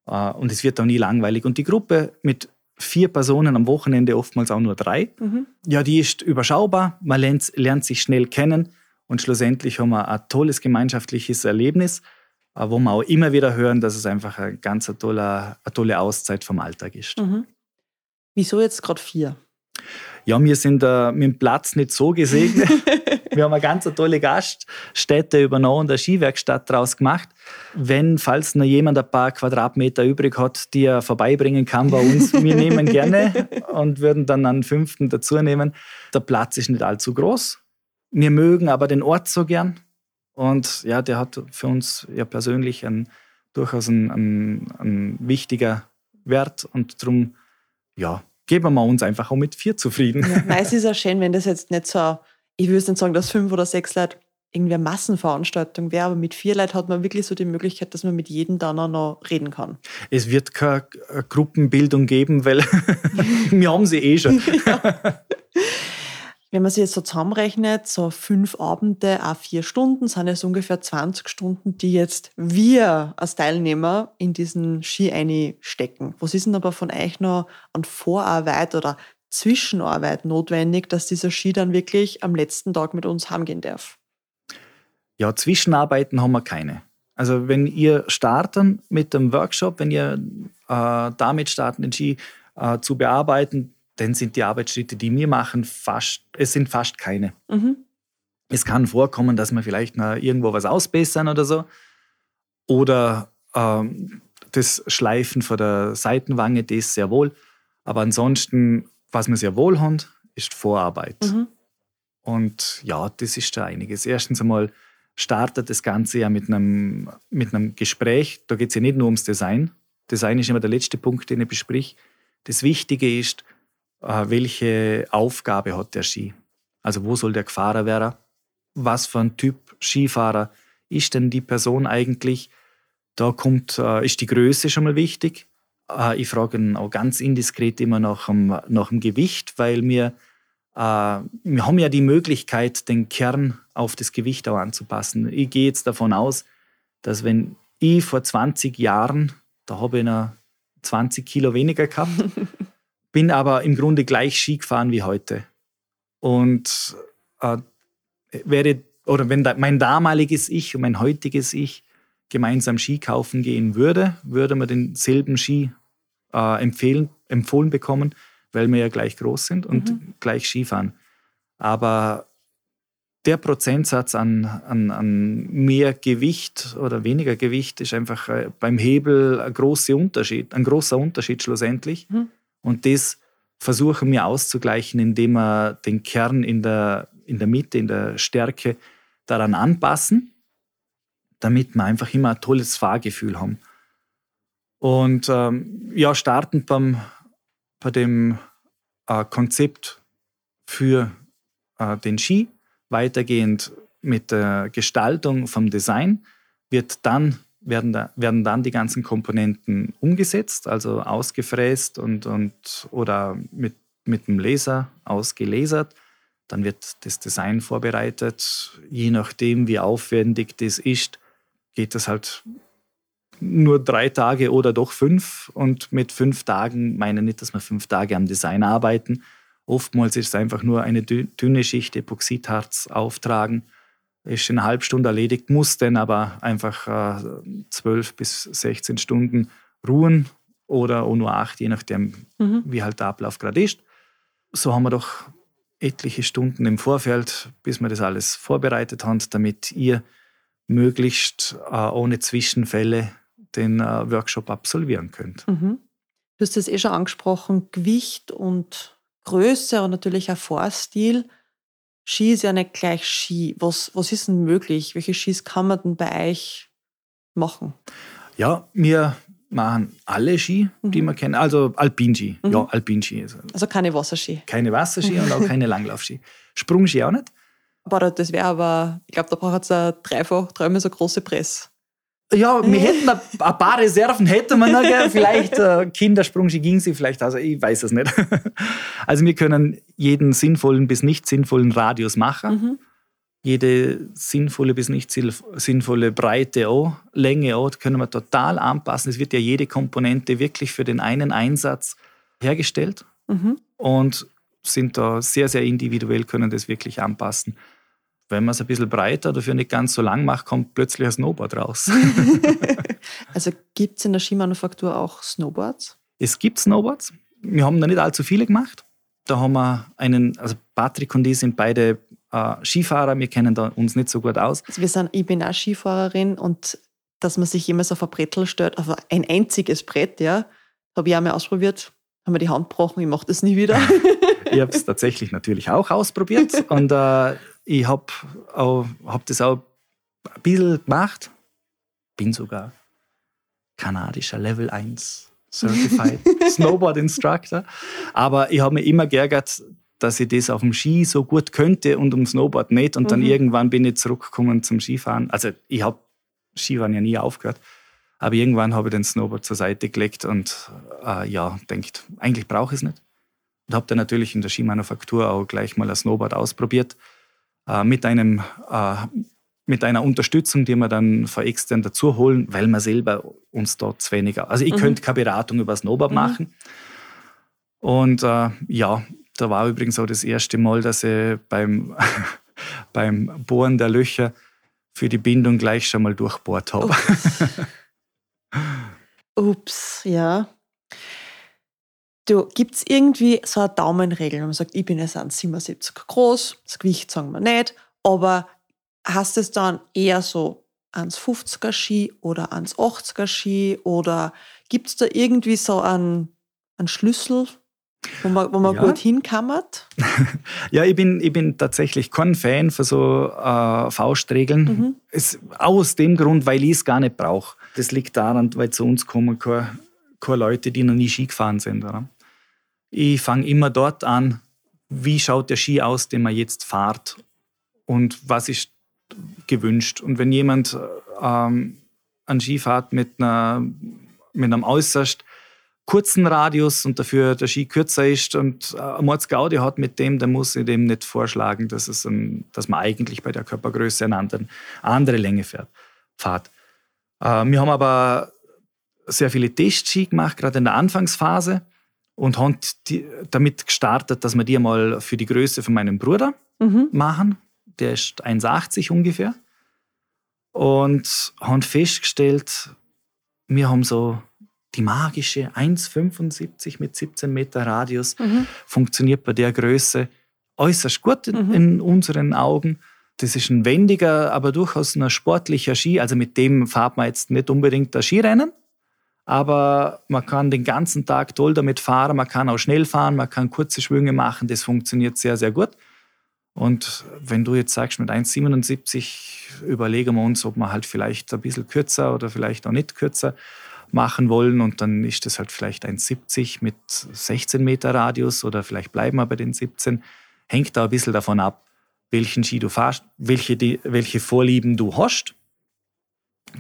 Äh, und es wird auch nie langweilig. Und die Gruppe mit vier Personen am Wochenende, oftmals auch nur drei. Mhm. Ja, die ist überschaubar, man lernt, lernt, sich schnell kennen und schlussendlich haben wir ein tolles gemeinschaftliches Erlebnis, äh, wo wir auch immer wieder hören, dass es einfach eine ganz tolle, eine tolle Auszeit vom Alltag ist. Mhm. Wieso jetzt gerade vier? Ja, wir sind äh, mit dem Platz nicht so gesegnet. wir haben eine ganz tolle Gaststätte übernommen und eine Skiwerkstatt daraus gemacht. Wenn, falls noch jemand ein paar Quadratmeter übrig hat, die er vorbeibringen kann bei uns, wir nehmen gerne und würden dann einen fünften dazu nehmen. Der Platz ist nicht allzu groß. Wir mögen aber den Ort so gern. Und ja, der hat für uns ja persönlich ein, durchaus ein, ein, ein wichtiger Wert und darum, ja, geben wir uns einfach auch mit vier zufrieden. Ja, es ist auch schön, wenn das jetzt nicht so, ich würde nicht sagen, dass fünf oder sechs Leute irgendwie eine Massenveranstaltung wäre, aber mit vier Leuten hat man wirklich so die Möglichkeit, dass man mit jedem dann auch noch reden kann. Es wird keine Gruppenbildung geben, weil wir haben sie eh schon. Ja. Wenn man sich jetzt so zusammenrechnet, so fünf Abende, auch vier Stunden, sind es ungefähr 20 Stunden, die jetzt wir als Teilnehmer in diesen Ski einstecken. Was ist denn aber von euch noch an Vorarbeit oder Zwischenarbeit notwendig, dass dieser Ski dann wirklich am letzten Tag mit uns heimgehen darf? Ja, Zwischenarbeiten haben wir keine. Also wenn ihr starten mit dem Workshop, wenn ihr äh, damit starten, den Ski äh, zu bearbeiten, dann sind die Arbeitsschritte, die wir machen, fast, es sind fast keine. Mhm. Es kann vorkommen, dass wir vielleicht noch irgendwo was ausbessern oder so. Oder ähm, das Schleifen von der Seitenwange, das sehr wohl. Aber ansonsten, was wir sehr wohl haben, ist Vorarbeit. Mhm. Und ja, das ist da einiges. Erstens einmal startet das Ganze ja mit einem, mit einem Gespräch. Da geht es ja nicht nur ums Design. Design ist immer der letzte Punkt, den ich besprich. Das Wichtige ist, welche Aufgabe hat der Ski? Also wo soll der Fahrer werden? Was für ein Typ Skifahrer ist denn die Person eigentlich? Da kommt, äh, ist die Größe schon mal wichtig. Äh, ich frage ihn auch ganz indiskret immer nach dem, nach dem Gewicht, weil wir, wir haben ja die Möglichkeit, den Kern auf das Gewicht auch anzupassen. Ich gehe jetzt davon aus, dass wenn ich vor 20 Jahren, da habe ich noch 20 Kilo weniger gehabt, bin aber im Grunde gleich Ski gefahren wie heute. Und äh, wäre, oder wenn da, mein damaliges Ich und mein heutiges Ich gemeinsam Ski kaufen gehen würde, würde man denselben Ski äh, empfehlen, empfohlen bekommen, weil wir ja gleich groß sind und mhm. gleich Skifahren. Aber der Prozentsatz an, an, an mehr Gewicht oder weniger Gewicht ist einfach äh, beim Hebel ein großer Unterschied, ein großer Unterschied schlussendlich. Mhm. Und das versuchen wir auszugleichen, indem wir den Kern in der, in der Mitte, in der Stärke daran anpassen, damit wir einfach immer ein tolles Fahrgefühl haben. Und ähm, ja, startend beim, bei dem äh, Konzept für äh, den Ski, weitergehend mit der Gestaltung vom Design, wird dann, werden, da, werden dann die ganzen Komponenten umgesetzt, also ausgefräst und, und, oder mit, mit dem Laser ausgelasert. Dann wird das Design vorbereitet. Je nachdem, wie aufwendig das ist, geht das halt nur drei Tage oder doch fünf. Und mit fünf Tagen meine ich nicht, dass wir fünf Tage am Design arbeiten. Oftmals ist es einfach nur eine dünne Schicht Epoxidharz auftragen. Ist in einer halben Stunde erledigt, muss dann aber einfach äh, bis 16 Stunden ruhen oder auch nur acht, je nachdem, mhm. wie halt der Ablauf gerade ist. So haben wir doch etliche Stunden im Vorfeld, bis wir das alles vorbereitet haben, damit ihr möglichst äh, ohne Zwischenfälle den äh, Workshop absolvieren könnt. Mhm. Du hast es eh schon angesprochen, Gewicht und Größe und natürlich auch Vorstil. Ski ist ja nicht gleich Ski. Was, was ist denn möglich? Welche Skis kann man denn bei euch machen? Ja, wir machen alle Ski, mhm. die wir kennen. Also Alpinski. Mhm. Ja, Alpinski. Also, also keine Wasserski. Keine Wasserski und auch keine Langlaufski. Sprungski auch nicht. Boah, das wäre aber, ich glaube, da braucht es eine dreifach, dreimal so große Presse. Ja, wir hätten ein, ein paar Reserven, hätten wir noch, gell? vielleicht äh, Kindersprungski ging sie vielleicht, also ich weiß es nicht. Also wir können jeden sinnvollen bis nicht sinnvollen Radius machen. Mhm. Jede sinnvolle bis nicht sinnvolle Breite auch, Länge auch, können wir total anpassen. Es wird ja jede Komponente wirklich für den einen Einsatz hergestellt mhm. und sind da sehr, sehr individuell, können das wirklich anpassen. Wenn man es ein bisschen breiter, dafür nicht ganz so lang macht, kommt plötzlich ein Snowboard raus. also gibt es in der Skimanufaktur auch Snowboards? Es gibt Snowboards. Wir haben da nicht allzu viele gemacht. Da haben wir einen, also Patrick und ich sind beide äh, Skifahrer, wir kennen da uns nicht so gut aus. Also wir sind, ich bin auch Skifahrerin und dass man sich jemals auf ein Brettel stellt, auf ein einziges Brett, ja, habe ich auch mal ausprobiert, haben wir die Hand gebrochen, ich mache das nie wieder. ich habe es tatsächlich natürlich auch ausprobiert und äh, ich habe hab das auch ein bisschen gemacht. Bin sogar kanadischer Level 1 Certified Snowboard Instructor. Aber ich habe mir immer geärgert, dass ich das auf dem Ski so gut könnte und um Snowboard nicht. Und dann mhm. irgendwann bin ich zurückgekommen zum Skifahren. Also ich habe Skifahren ja nie aufgehört. Aber irgendwann habe ich den Snowboard zur Seite gelegt und äh, ja, denkt, eigentlich brauche ich es nicht. Und habe dann natürlich in der Skimanufaktur auch gleich mal ein Snowboard ausprobiert äh, mit, einem, äh, mit einer Unterstützung, die wir dann von extern dazu holen, weil wir selber uns dort zu wenig. Also ich mhm. könnte keine Beratung über Snowboard mhm. machen. Und äh, ja, da war übrigens auch das erste Mal, dass ich beim, beim Bohren der Löcher für die Bindung gleich schon mal durchbohrt habe. Ups, Ups ja. Du, gibt es irgendwie so eine Daumenregel, wenn man sagt, ich bin jetzt 1,77 groß, das Gewicht sagen wir nicht, aber hast es dann eher so 1,50er Ski oder 1,80er Ski oder gibt es da irgendwie so einen, einen Schlüssel, wo man, wo man ja. gut hinkammert? ja, ich bin, ich bin tatsächlich kein Fan von so äh, Faustregeln. Mhm. Es, aus dem Grund, weil ich es gar nicht brauche. Das liegt daran, weil zu uns kommen keine, keine Leute, die noch nie Ski gefahren sind. Oder? Ich fange immer dort an, wie schaut der Ski aus, den man jetzt fahrt und was ist gewünscht. Und wenn jemand ähm, einen Ski fährt mit, einer, mit einem äußerst kurzen Radius und dafür der Ski kürzer ist und äh, ein Mordsgaudi hat mit dem, dann muss ich dem nicht vorschlagen, dass, es ein, dass man eigentlich bei der Körpergröße eine andere, andere Länge fährt, fährt. Äh, wir haben aber sehr viele Testski gemacht, gerade in der Anfangsphase und haben die, damit gestartet, dass wir die mal für die Größe von meinem Bruder mhm. machen. Der ist 1,80 ungefähr. Und haben festgestellt, wir haben so die magische 1,75 mit 17 Meter Radius, mhm. funktioniert bei der Größe äußerst gut in, mhm. in unseren Augen. Das ist ein wendiger, aber durchaus ein sportlicher Ski. Also mit dem fahrt man jetzt nicht unbedingt das Skirennen, aber man kann den ganzen Tag toll damit fahren. Man kann auch schnell fahren, man kann kurze Schwünge machen. Das funktioniert sehr, sehr gut. Und wenn du jetzt sagst, mit 1,77 überlegen wir uns, ob wir halt vielleicht ein bisschen kürzer oder vielleicht auch nicht kürzer machen wollen. Und dann ist das halt vielleicht 1,70 mit 16 Meter Radius oder vielleicht bleiben wir bei den 17. Hängt da ein bisschen davon ab, welchen Ski du fährst, welche, welche Vorlieben du hast.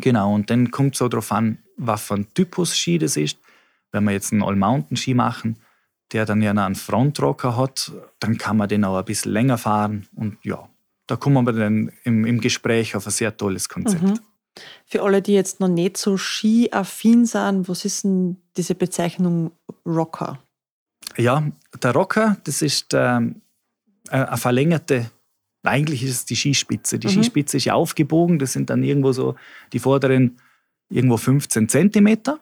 Genau, und dann kommt es auch darauf an, was für ein Typus Ski das ist. Wenn wir jetzt einen All-Mountain-Ski machen, der dann ja noch einen Frontrocker hat, dann kann man den auch ein bisschen länger fahren. Und ja, da kommen wir dann im, im Gespräch auf ein sehr tolles Konzept. Mhm. Für alle, die jetzt noch nicht so ski-affin sind, was ist denn diese Bezeichnung Rocker? Ja, der Rocker, das ist ähm, eine verlängerte, eigentlich ist es die Skispitze. Die mhm. Skispitze ist ja aufgebogen, das sind dann irgendwo so die vorderen irgendwo 15 Zentimeter.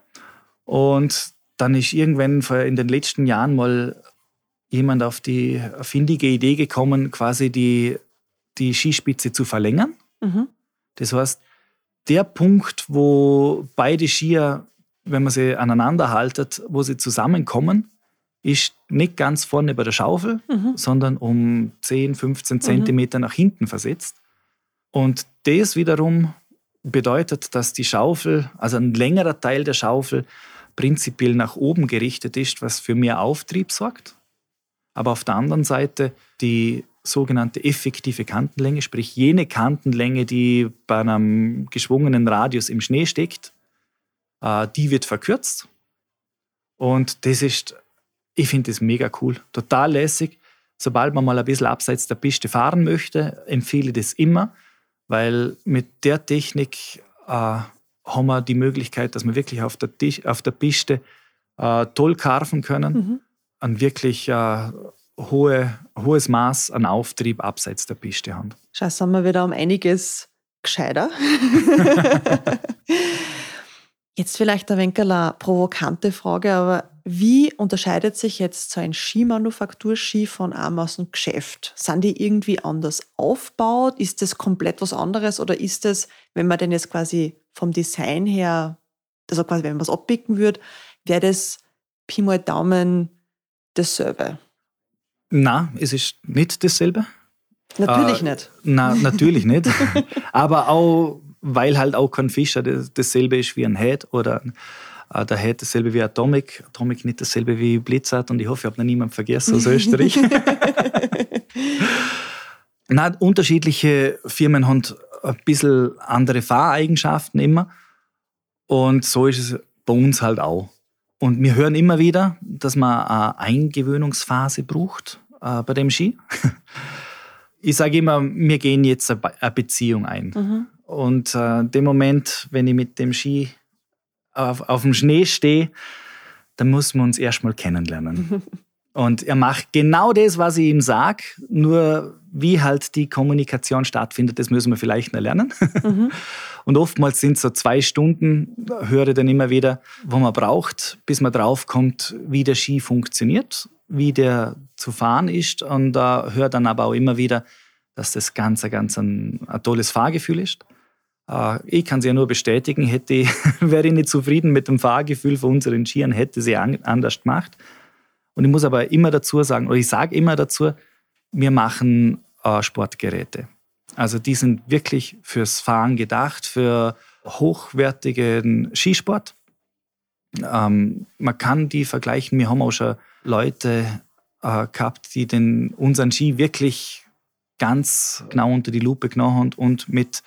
Und dann ist irgendwann in den letzten Jahren mal jemand auf die findige Idee gekommen, quasi die, die Skispitze zu verlängern. Mhm. Das heißt, der Punkt, wo beide Skier, wenn man sie aneinander haltet, wo sie zusammenkommen, ist nicht ganz vorne bei der Schaufel, mhm. sondern um 10, 15 Zentimeter mhm. nach hinten versetzt. Und das wiederum bedeutet, dass die Schaufel, also ein längerer Teil der Schaufel, prinzipiell nach oben gerichtet ist, was für mehr Auftrieb sorgt. Aber auf der anderen Seite die sogenannte effektive Kantenlänge, sprich jene Kantenlänge, die bei einem geschwungenen Radius im Schnee steckt, äh, die wird verkürzt. Und das ist, ich finde das mega cool, total lässig. Sobald man mal ein bisschen abseits der Piste fahren möchte, empfehle ich das immer, weil mit der Technik äh, haben wir die Möglichkeit, dass wir wirklich auf der, auf der Piste äh, toll karfen können. Mhm. Ein wirklich äh, hohe, hohes Maß an Auftrieb abseits der Piste haben. Schau, sind wir wieder um einiges gescheiter. jetzt vielleicht eine wenig eine provokante Frage, aber wie unterscheidet sich jetzt so ein Skimanufakturski von einem aus dem Geschäft? Sind die irgendwie anders aufgebaut? Ist das komplett was anderes oder ist das, wenn man denn jetzt quasi vom Design her, also quasi wenn man was abbicken würde, wäre das Pi mal Daumen dasselbe? Na, es ist nicht dasselbe. Natürlich äh, nicht. Na, natürlich nicht. Aber auch, weil halt auch kein Fischer dasselbe ist wie ein Head oder Uh, der hat dasselbe wie Atomic, Atomic nicht dasselbe wie Blizzard und ich hoffe, ich habe noch niemanden vergessen aus Österreich. Nein, unterschiedliche Firmen haben ein bisschen andere Fahreigenschaften immer und so ist es bei uns halt auch. Und wir hören immer wieder, dass man eine Eingewöhnungsphase braucht äh, bei dem Ski. Ich sage immer, wir gehen jetzt eine Beziehung ein. Mhm. Und äh, dem Moment, wenn ich mit dem Ski auf, auf dem Schnee stehe, dann muss man uns erstmal kennenlernen. Und er macht genau das, was ich ihm sage, nur wie halt die Kommunikation stattfindet, das müssen wir vielleicht noch lernen. Mhm. Und oftmals sind es so zwei Stunden, höre ich dann immer wieder, wo man braucht, bis man draufkommt, wie der Ski funktioniert, wie der zu fahren ist. Und da äh, höre dann aber auch immer wieder, dass das ganz, ganz ein, ein tolles Fahrgefühl ist. Äh, ich kann es ja nur bestätigen, hätte ich, wäre ich nicht zufrieden mit dem Fahrgefühl von unseren Skiern, hätte sie anders gemacht. Und ich muss aber immer dazu sagen, oder ich sage immer dazu, wir machen äh, Sportgeräte. Also die sind wirklich fürs Fahren gedacht, für hochwertigen Skisport. Ähm, man kann die vergleichen. Wir haben auch schon Leute äh, gehabt, die den, unseren Ski wirklich ganz genau unter die Lupe genommen haben und mit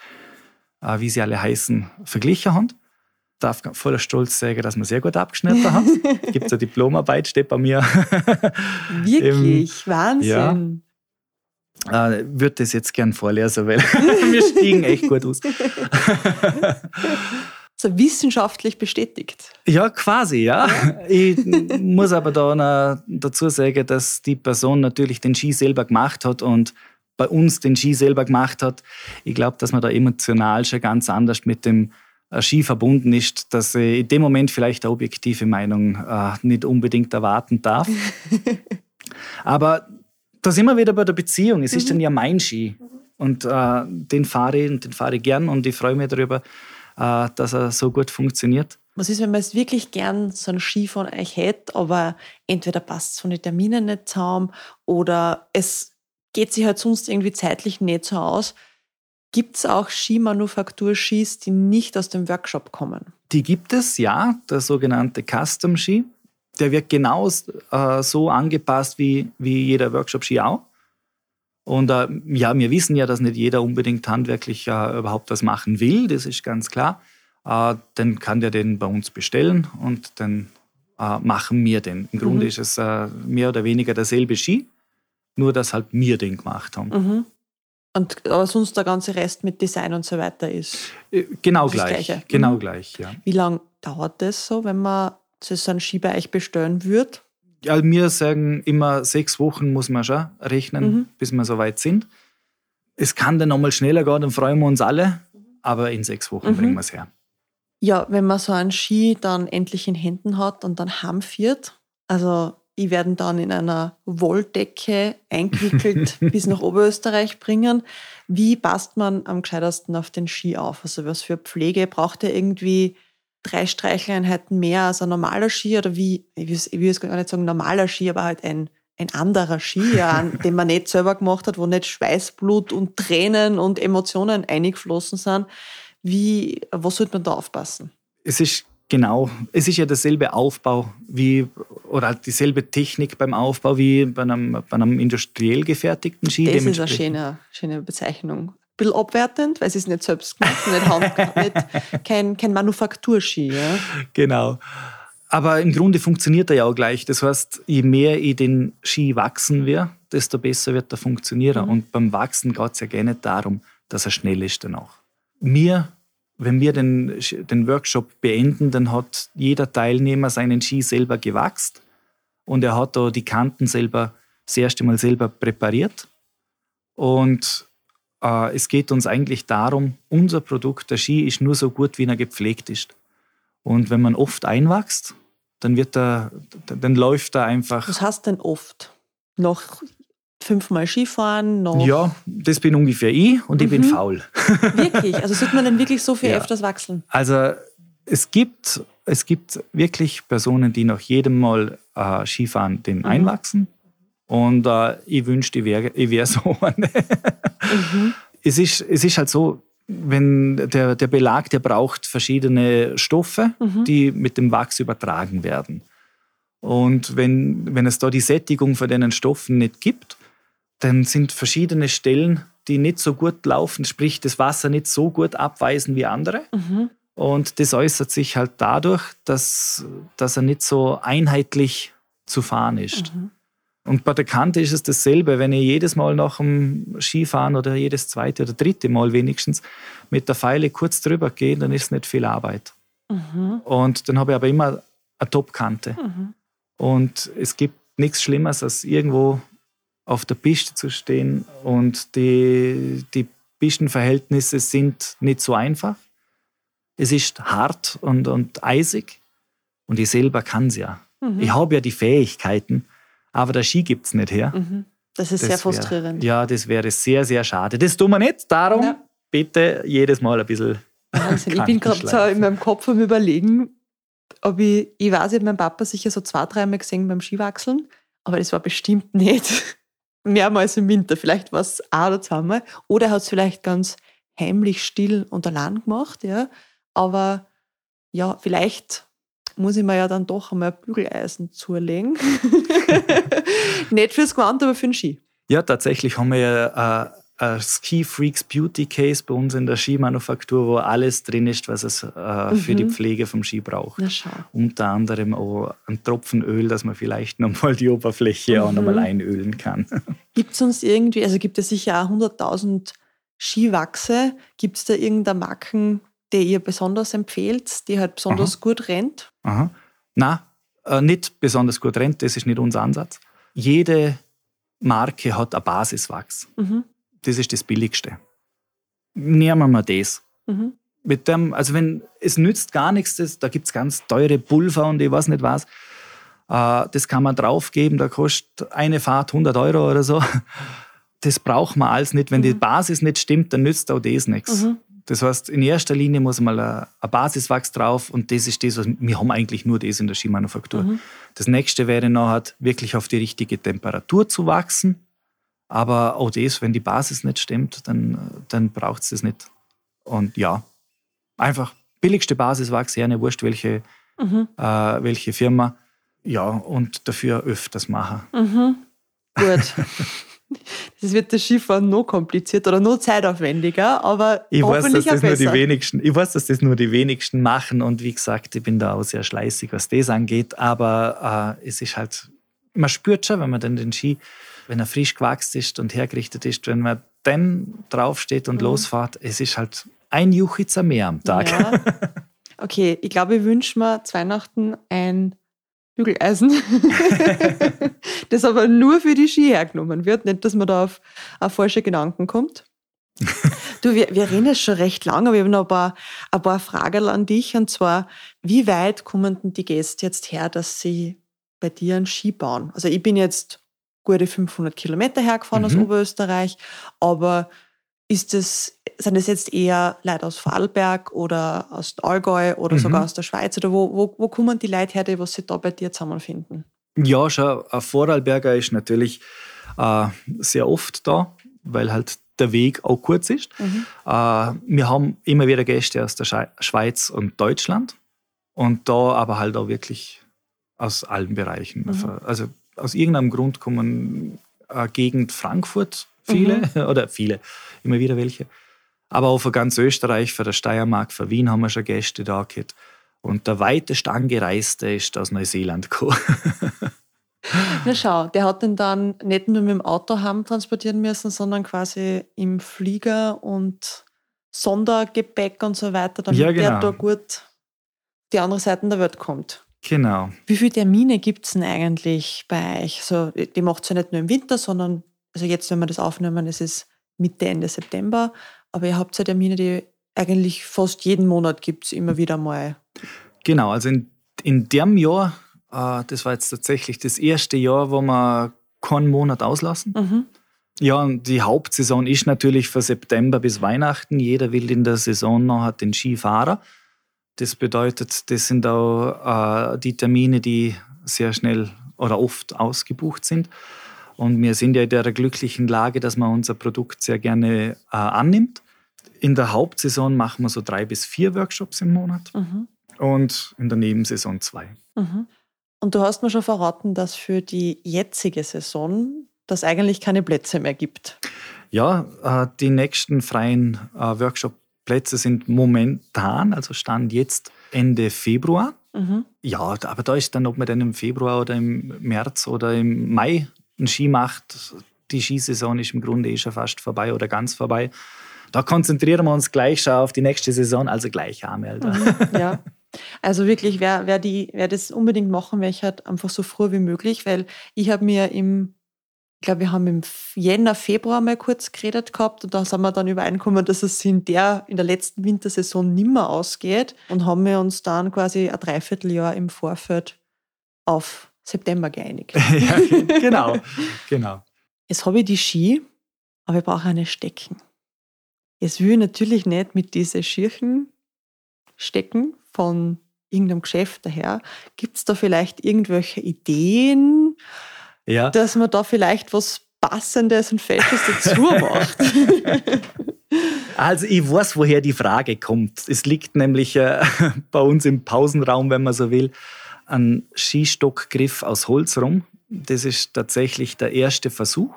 wie sie alle heißen, verglichen haben. Ich darf voller Stolz sagen, dass wir sehr gut abgeschnitten haben. Es gibt eine Diplomarbeit, steht bei mir. Wirklich? Im, Wahnsinn. Ja. Äh, würde das jetzt gern vorlesen, weil wir stiegen echt gut aus. so wissenschaftlich bestätigt. Ja, quasi, ja. ja. Ich muss aber da noch dazu sagen, dass die Person natürlich den Ski selber gemacht hat und bei uns den Ski selber gemacht hat. Ich glaube, dass man da emotional schon ganz anders mit dem äh, Ski verbunden ist, dass ich in dem Moment vielleicht eine objektive Meinung äh, nicht unbedingt erwarten darf. aber da sind wir wieder bei der Beziehung. Es mhm. ist dann ja mein Ski. Und äh, den fahre ich und den fahre ich gern und ich freue mich darüber, äh, dass er so gut funktioniert. Was ist, wenn man es wirklich gern so einen Ski von euch hätte, aber entweder passt es von den Terminen nicht zusammen oder es geht sich halt sonst irgendwie zeitlich nicht so aus. Gibt es auch Skimanufaktur-Skis, die nicht aus dem Workshop kommen? Die gibt es, ja. Der sogenannte Custom Ski. Der wird genau äh, so angepasst wie, wie jeder Workshop-Ski auch. Und äh, ja, wir wissen ja, dass nicht jeder unbedingt handwerklich äh, überhaupt was machen will, das ist ganz klar. Äh, dann kann der den bei uns bestellen und dann äh, machen wir den. Im Grunde mhm. ist es äh, mehr oder weniger derselbe Ski, nur dass halt wir den gemacht haben. Mhm. Und aber sonst der ganze Rest mit Design und so weiter ist. Äh, genau gleich. Gleiche. Genau mhm. gleich, ja. Wie lange dauert das so, wenn man so einen Ski bei euch bestellen würde? ja, wir sagen immer, sechs Wochen muss man schon rechnen, mhm. bis wir so weit sind. Es kann dann nochmal schneller gehen, dann freuen wir uns alle, aber in sechs Wochen mhm. bringen wir es her. Ja, wenn man so einen Ski dann endlich in Händen hat und dann heimführt, also die werden dann in einer Wolldecke eingewickelt bis nach Oberösterreich bringen. Wie passt man am gescheitersten auf den Ski auf? Also was für Pflege braucht er irgendwie drei Streicheleinheiten mehr als ein normaler Ski oder wie, ich will, ich will jetzt gar nicht sagen normaler Ski, aber halt ein, ein anderer Ski, ja, den man nicht selber gemacht hat, wo nicht Schweißblut und Tränen und Emotionen eingeflossen sind. Wie, was sollte man da aufpassen? Es ist genau, es ist ja derselbe Aufbau wie, oder dieselbe Technik beim Aufbau wie bei einem, bei einem industriell gefertigten Ski. Das ist eine schöne, schöne Bezeichnung bisschen abwertend, weil es nicht selbst gemacht nicht, Hand, nicht kein, kein Manufakturski. Ja? Genau. Aber im Grunde funktioniert er ja auch gleich. Das heißt, je mehr ich den Ski wachsen will, desto besser wird er funktionieren. Mhm. Und beim Wachsen geht es ja gerne darum, dass er schnell ist dann auch. Mir, wenn wir den, den Workshop beenden, dann hat jeder Teilnehmer seinen Ski selber gewachst und er hat da die Kanten selber das erste Mal selber präpariert. Und äh, es geht uns eigentlich darum, unser Produkt, der Ski, ist nur so gut, wie er gepflegt ist. Und wenn man oft einwächst, dann wird er, dann läuft er einfach. Was heißt denn oft? Noch fünfmal Skifahren? Noch ja, das bin ungefähr ich und mhm. ich bin mhm. faul. Wirklich? Also sollte man denn wirklich so viel ja. öfters wachsen? Also es gibt, es gibt wirklich Personen, die nach jedem Mal äh, Skifahren den mhm. einwachsen und äh, ich wünschte, ich wäre wär so eine. mhm. es, ist, es ist halt so, wenn der, der Belag, der braucht verschiedene Stoffe, mhm. die mit dem Wachs übertragen werden. Und wenn, wenn es da die Sättigung von den Stoffen nicht gibt, dann sind verschiedene Stellen, die nicht so gut laufen, sprich das Wasser nicht so gut abweisen wie andere. Mhm. Und das äußert sich halt dadurch, dass, dass er nicht so einheitlich zu fahren ist. Mhm. Und bei der Kante ist es dasselbe. Wenn ich jedes Mal nach dem Skifahren oder jedes zweite oder dritte Mal wenigstens mit der Pfeile kurz drüber gehe, dann ist es nicht viel Arbeit. Mhm. Und dann habe ich aber immer eine Top-Kante. Mhm. Und es gibt nichts Schlimmeres, als irgendwo auf der Piste zu stehen und die, die Pistenverhältnisse sind nicht so einfach. Es ist hart und, und eisig und ich selber kann es ja. Mhm. Ich habe ja die Fähigkeiten, aber der Ski gibt es nicht her. Mhm. Das ist das sehr frustrierend. Wär, ja, das wäre sehr, sehr schade. Das tun wir nicht. Darum ja. bitte jedes Mal ein bisschen. Wahnsinn. Ich bin gerade so in meinem Kopf am Überlegen, ob ich, ich weiß, ich habe meinen Papa sicher so zwei, dreimal gesehen beim Skiwachseln, aber das war bestimmt nicht mehrmals im Winter. Vielleicht war es ein oder zweimal. Oder er hat es vielleicht ganz heimlich still und allein gemacht, ja. Aber ja, vielleicht muss ich mir ja dann doch einmal Bügeleisen zulegen. Nicht fürs Gewand, aber für den Ski. Ja, tatsächlich haben wir ja äh, ein Ski Freaks Beauty Case bei uns in der Skimanufaktur, wo alles drin ist, was es äh, für die mhm. Pflege vom Ski braucht. Unter anderem auch ein Tropfen Öl, dass man vielleicht nochmal die Oberfläche mhm. auch nochmal einölen kann. Gibt es uns irgendwie, also gibt es sicher auch 100.000 Skiwachse, gibt es da irgendeine Marken, die ihr besonders empfehlt, die halt besonders Aha. gut rennt? Aha. Na, äh, nicht besonders gut rennt, das ist nicht unser Ansatz. Jede Marke hat ein Basiswachs. Mhm. Das ist das Billigste. Nehmen wir das. Mhm. Mit dem, also wenn es nützt gar nichts, das, da gibt es ganz teure Pulver und ich weiß nicht was. Äh, das kann man draufgeben, da kostet eine Fahrt 100 Euro oder so. Das braucht man alles nicht. Wenn mhm. die Basis nicht stimmt, dann nützt auch das nichts. Mhm. Das heißt, in erster Linie muss mal ein Basiswachs drauf und das ist das, was wir haben eigentlich nur das in der Skimanufaktur. Mhm. Das nächste wäre noch halt wirklich auf die richtige Temperatur zu wachsen. Aber auch das, wenn die Basis nicht stimmt, dann, dann braucht es das nicht. Und ja, einfach billigste Basiswachs, ja, eine wurscht, welche, mhm. äh, welche Firma. Ja, und dafür öfters machen. Mhm. Gut. Das wird das Skifahren noch komplizierter oder noch zeitaufwendiger, aber ich weiß, dass das nur die wenigsten, Ich weiß, dass das nur die wenigsten machen und wie gesagt, ich bin da auch sehr schleißig, was das angeht, aber äh, es ist halt, man spürt schon, wenn man dann den Ski, wenn er frisch gewachsen ist und hergerichtet ist, wenn man dann draufsteht und mhm. losfährt, es ist halt ein Juchitzer mehr am Tag. Ja. Okay, ich glaube, ich wünsche mir zu Weihnachten ein Bügeleisen, das aber nur für die Ski hergenommen wird. Nicht, dass man da auf, auf falsche Gedanken kommt. Du, wir, wir reden jetzt schon recht lange, aber ich habe noch ein paar, ein paar Fragen an dich. Und zwar, wie weit kommen denn die Gäste jetzt her, dass sie bei dir einen Ski bauen? Also ich bin jetzt gute 500 Kilometer hergefahren mhm. aus Oberösterreich, aber ist das, sind das jetzt eher Leute aus Vorarlberg oder aus Allgäu oder mhm. sogar aus der Schweiz? Oder wo, wo, wo kommen die Leute her, die was sie da bei dir zusammenfinden? Ja, schau, ein Vorarlberger ist natürlich äh, sehr oft da, weil halt der Weg auch kurz ist. Mhm. Äh, wir haben immer wieder Gäste aus der Schweiz und Deutschland und da aber halt auch wirklich aus allen Bereichen. Mhm. Also aus irgendeinem Grund kommen äh, Gegend Frankfurt viele mhm. oder viele, immer wieder welche. Aber auch für ganz Österreich, für der Steiermark, für Wien haben wir schon Gäste da gehabt. Und der weiteste Angereiste ist aus Neuseeland gekommen. Na schau, der hat den dann nicht nur mit dem Auto heim transportieren müssen, sondern quasi im Flieger und Sondergepäck und so weiter, damit ja, genau. der da gut die andere Seite der Welt kommt. Genau. Wie viele Termine gibt es denn eigentlich bei euch? So, die macht es ja nicht nur im Winter, sondern also jetzt, wenn wir das aufnehmen, es ist Mitte, Ende September, aber ihr habt ja Termine, die eigentlich fast jeden Monat gibt es immer wieder mal. Genau, also in, in dem Jahr, äh, das war jetzt tatsächlich das erste Jahr, wo wir keinen Monat auslassen. Mhm. Ja, und die Hauptsaison ist natürlich von September bis Weihnachten. Jeder will in der Saison noch hat den Skifahrer. Das bedeutet, das sind auch äh, die Termine, die sehr schnell oder oft ausgebucht sind. Und wir sind ja in der glücklichen Lage, dass man unser Produkt sehr gerne äh, annimmt. In der Hauptsaison machen wir so drei bis vier Workshops im Monat mhm. und in der Nebensaison zwei. Mhm. Und du hast mir schon verraten, dass für die jetzige Saison das eigentlich keine Plätze mehr gibt. Ja, äh, die nächsten freien äh, Workshop-Plätze sind momentan, also stand jetzt Ende Februar. Mhm. Ja, aber da ist dann, ob man dann im Februar oder im März oder im Mai einen Ski macht, die Skisaison ist im Grunde eh schon fast vorbei oder ganz vorbei. Da konzentrieren wir uns gleich schon auf die nächste Saison, also gleich anmelden. Mhm, ja. Also wirklich, wer, wer, die, wer das unbedingt machen möchte, halt einfach so früh wie möglich, weil ich habe mir im, ich glaube, wir haben im Jänner, Februar mal kurz geredet gehabt und da sind wir dann übereingekommen, dass es in der, in der letzten Wintersaison nimmer ausgeht und haben wir uns dann quasi ein Dreivierteljahr im Vorfeld auf September geeinigt. ja, genau, genau. Jetzt habe ich die Ski, aber ich brauche eine Stecken. Jetzt will ich natürlich nicht mit diesen Schirchen stecken von irgendeinem Geschäft daher. Gibt es da vielleicht irgendwelche Ideen, ja. dass man da vielleicht was Passendes und Fesches dazu macht? Also ich weiß, woher die Frage kommt. Es liegt nämlich äh, bei uns im Pausenraum, wenn man so will einen Skistockgriff aus Holz rum. Das ist tatsächlich der erste Versuch,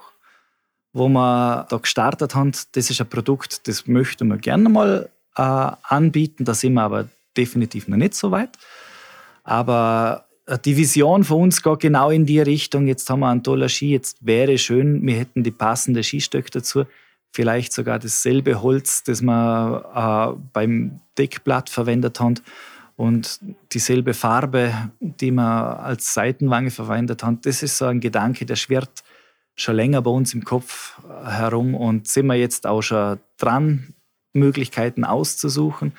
wo wir da gestartet haben. Das ist ein Produkt, das möchten wir gerne mal äh, anbieten. Da sind wir aber definitiv noch nicht so weit. Aber die Vision von uns geht genau in die Richtung. Jetzt haben wir einen tollen Ski. Jetzt wäre schön, wir hätten die passende Skistöcke dazu. vielleicht sogar dasselbe Holz, das wir äh, beim Deckblatt verwendet haben und dieselbe Farbe, die wir als Seitenwange verwendet haben. Das ist so ein Gedanke, der schwirrt schon länger bei uns im Kopf herum und sind wir jetzt auch schon dran, Möglichkeiten auszusuchen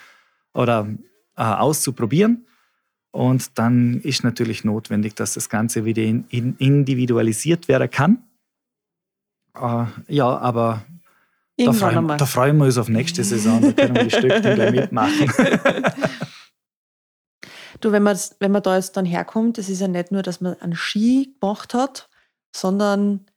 oder äh, auszuprobieren. Und dann ist natürlich notwendig, dass das Ganze wieder in, in individualisiert werden kann. Äh, ja, aber da freuen, da freuen, wir uns auf nächste Saison, da können wir die Stöckchen gleich mitmachen. du, wenn man, wenn man da jetzt dann herkommt, das ist ja nicht nur, dass man einen Ski gemacht hat, sondern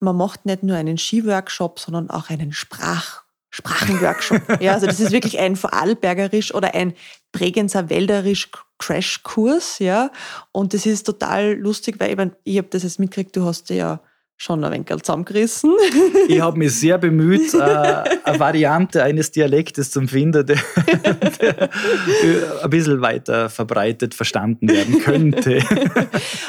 man macht nicht nur einen Skiworkshop, sondern auch einen Sprach Sprachenworkshop. ja, also das ist wirklich ein Vorarlbergerisch oder ein Bregenzer Wälderisch Crashkurs, ja. Und das ist total lustig, weil ich, mein, ich habe das jetzt mitgekriegt, du hast ja schon ein wenig zusammengerissen. Ich habe mich sehr bemüht, äh, eine Variante eines Dialektes zu finden, der, der ein bisschen weiter verbreitet verstanden werden könnte.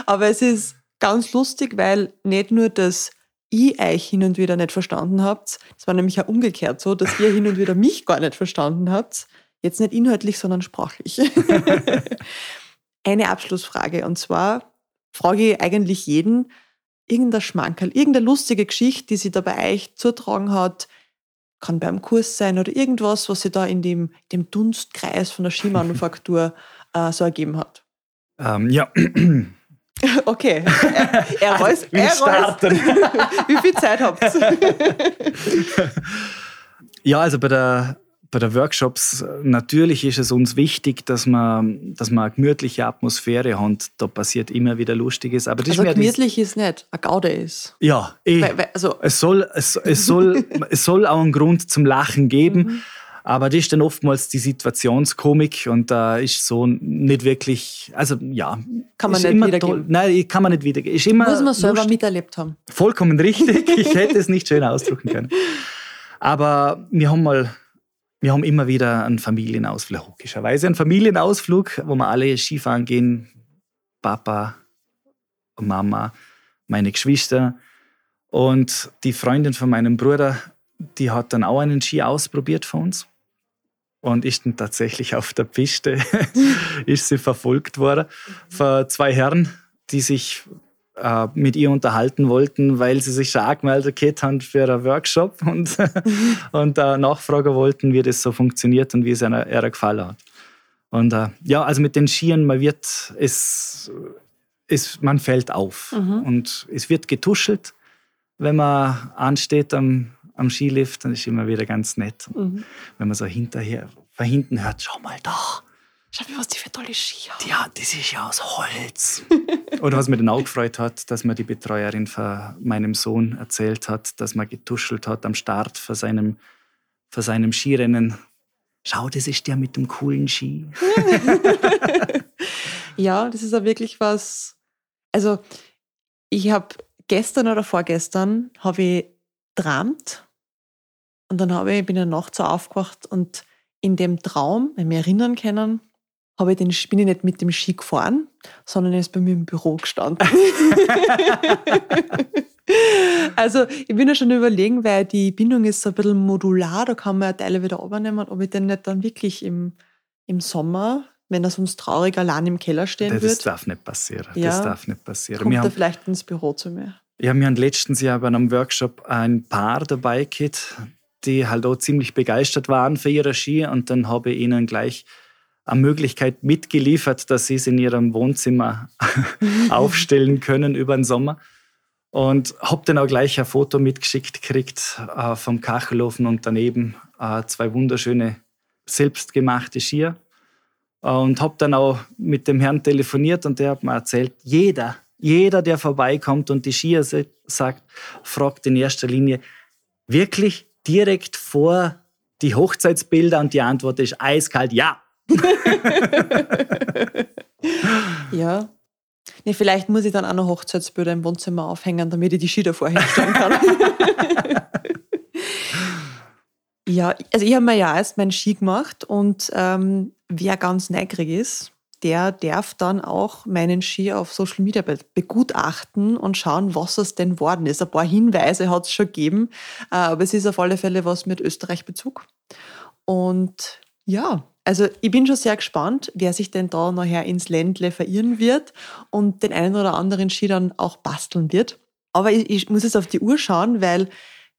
Aber es ist ganz lustig, weil nicht nur das ich euch hin und wieder nicht verstanden habt. Es war nämlich auch umgekehrt so, dass ihr hin und wieder mich gar nicht verstanden habt. Jetzt nicht inhaltlich, sondern sprachlich. Eine Abschlussfrage und zwar frage ich eigentlich jeden, irgendein Schmankerl, irgendeine lustige Geschichte, die sie da bei euch zutragen hat, kann beim Kurs sein oder irgendwas, was sie da in dem, dem Dunstkreis von der Skimanufaktur äh, so ergeben hat. Ähm, ja. Okay, er, er weiß. Wir starten. Wie viel Zeit habt ihr? ja, also bei der, bei der Workshops, natürlich ist es uns wichtig, dass man, dass man eine gemütliche Atmosphäre hat. Da passiert immer wieder Lustiges. Aber das also ist gemütlich ist nicht, eine Gaude ist. Ja, eh. Also es, soll, es, es, soll, es soll auch einen Grund zum Lachen geben. Aber das ist dann oftmals die Situationskomik und da äh, ist so nicht wirklich, also ja. Kann man nicht wiedergeben. Nein, kann man nicht wiedergeben. Ist immer Muss man selber lustig. miterlebt haben. Vollkommen richtig. Ich hätte es nicht schön ausdrücken können. Aber wir haben mal, wir haben immer wieder einen Familienausflug, logischerweise einen Familienausflug, wo wir alle Skifahren gehen. Papa, Mama, meine Geschwister. Und die Freundin von meinem Bruder, die hat dann auch einen Ski ausprobiert von uns und ist dann tatsächlich auf der Piste, ist sie verfolgt worden von zwei Herren, die sich äh, mit ihr unterhalten wollten, weil sie sich schon angemeldet haben für einen Workshop und, und äh, nachfragen wollten, wie das so funktioniert und wie es einer, ihrer gefallen hat. Und äh, ja, also mit den Skiern, man wird, es, es, man fällt auf mhm. und es wird getuschelt, wenn man ansteht am, am Skilift, dann ist immer wieder ganz nett. Mhm. Wenn man so hinterher, von hinten hört, schau mal da. Schau mal, was die für tolle Ski haben. Ja, das ist ja aus Holz. Oder was mir dann auch gefreut hat, dass mir die Betreuerin von meinem Sohn erzählt hat, dass man getuschelt hat am Start vor seinem, vor seinem Skirennen. Schau, das ist der mit dem coolen Ski. ja, das ist ja wirklich was. Also, ich habe gestern oder vorgestern habe ich träumt und dann habe ich, bin ich nachts so aufgewacht und in dem Traum, wenn wir erinnern können, habe ich den, bin ich nicht mit dem Ski gefahren, sondern er ist bei mir im Büro gestanden. also ich bin ja schon überlegen, weil die Bindung ist so ein bisschen modular, da kann man ja Teile wieder übernehmen, ob ich den nicht dann wirklich im, im Sommer, wenn er sonst traurig allein im Keller stehen das wird. Das darf nicht passieren. Ja, das darf nicht passieren. Kommt er vielleicht ins Büro zu mir. Ja, wir haben letztens Jahr bei einem Workshop ein Paar dabei gehabt, die halt auch ziemlich begeistert waren für ihre Ski und dann habe ich ihnen gleich eine Möglichkeit mitgeliefert, dass sie es in ihrem Wohnzimmer aufstellen können über den Sommer. Und habe dann auch gleich ein Foto mitgeschickt gekriegt äh, vom Kachelofen und daneben äh, zwei wunderschöne selbstgemachte Skier. Äh, und habe dann auch mit dem Herrn telefoniert und der hat mir erzählt, jeder, jeder, der vorbeikommt und die Skier sagt, fragt in erster Linie, wirklich direkt vor die Hochzeitsbilder und die Antwort ist eiskalt ja. ja. Nee, vielleicht muss ich dann auch noch Hochzeitsbilder im Wohnzimmer aufhängen, damit ich die Ski davor hinstellen kann. ja, also ich habe mir ja erst meinen Ski gemacht und ähm, wer ganz neugierig ist, der darf dann auch meinen Ski auf Social Media begutachten und schauen, was es denn worden ist. Ein paar Hinweise hat es schon gegeben, äh, aber es ist auf alle Fälle was mit Österreich-Bezug. Und ja, also ich bin schon sehr gespannt, wer sich denn da nachher ins Ländle verirren wird und den einen oder anderen Ski dann auch basteln wird. Aber ich, ich muss jetzt auf die Uhr schauen, weil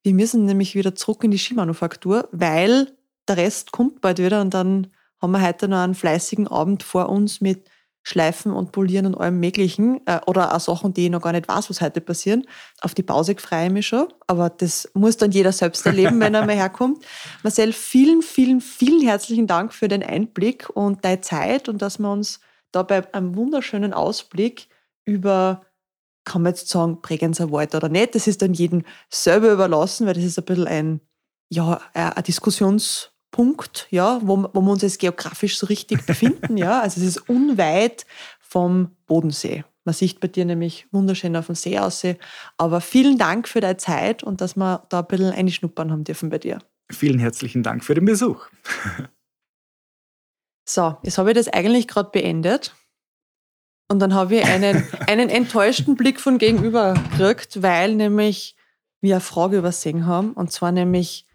wir müssen nämlich wieder zurück in die Skimanufaktur, weil der Rest kommt bald wieder und dann haben wir heute noch einen fleißigen Abend vor uns mit Schleifen und Polieren und allem Möglichen äh, oder auch Sachen, die ich noch gar nicht weiß, was heute passieren. Auf die Pause freue ich mich schon, aber das muss dann jeder selbst erleben, wenn er mal herkommt. Marcel, vielen, vielen, vielen herzlichen Dank für den Einblick und deine Zeit und dass wir uns da bei einem wunderschönen Ausblick über, kann man jetzt sagen, Bregenzer Wald oder nicht, das ist dann jedem selber überlassen, weil das ist ein bisschen ein, ja, ein Diskussions- Punkt, ja, wo, wo wir uns jetzt geografisch so richtig befinden. ja. Also es ist unweit vom Bodensee. Man sieht bei dir nämlich wunderschön auf dem See aus. Aber vielen Dank für deine Zeit und dass wir da ein bisschen einschnuppern haben dürfen bei dir. Vielen herzlichen Dank für den Besuch. so, jetzt habe ich das eigentlich gerade beendet. Und dann habe ich einen, einen enttäuschten Blick von gegenüber gekriegt, weil nämlich wir eine Frage übersehen haben. Und zwar nämlich,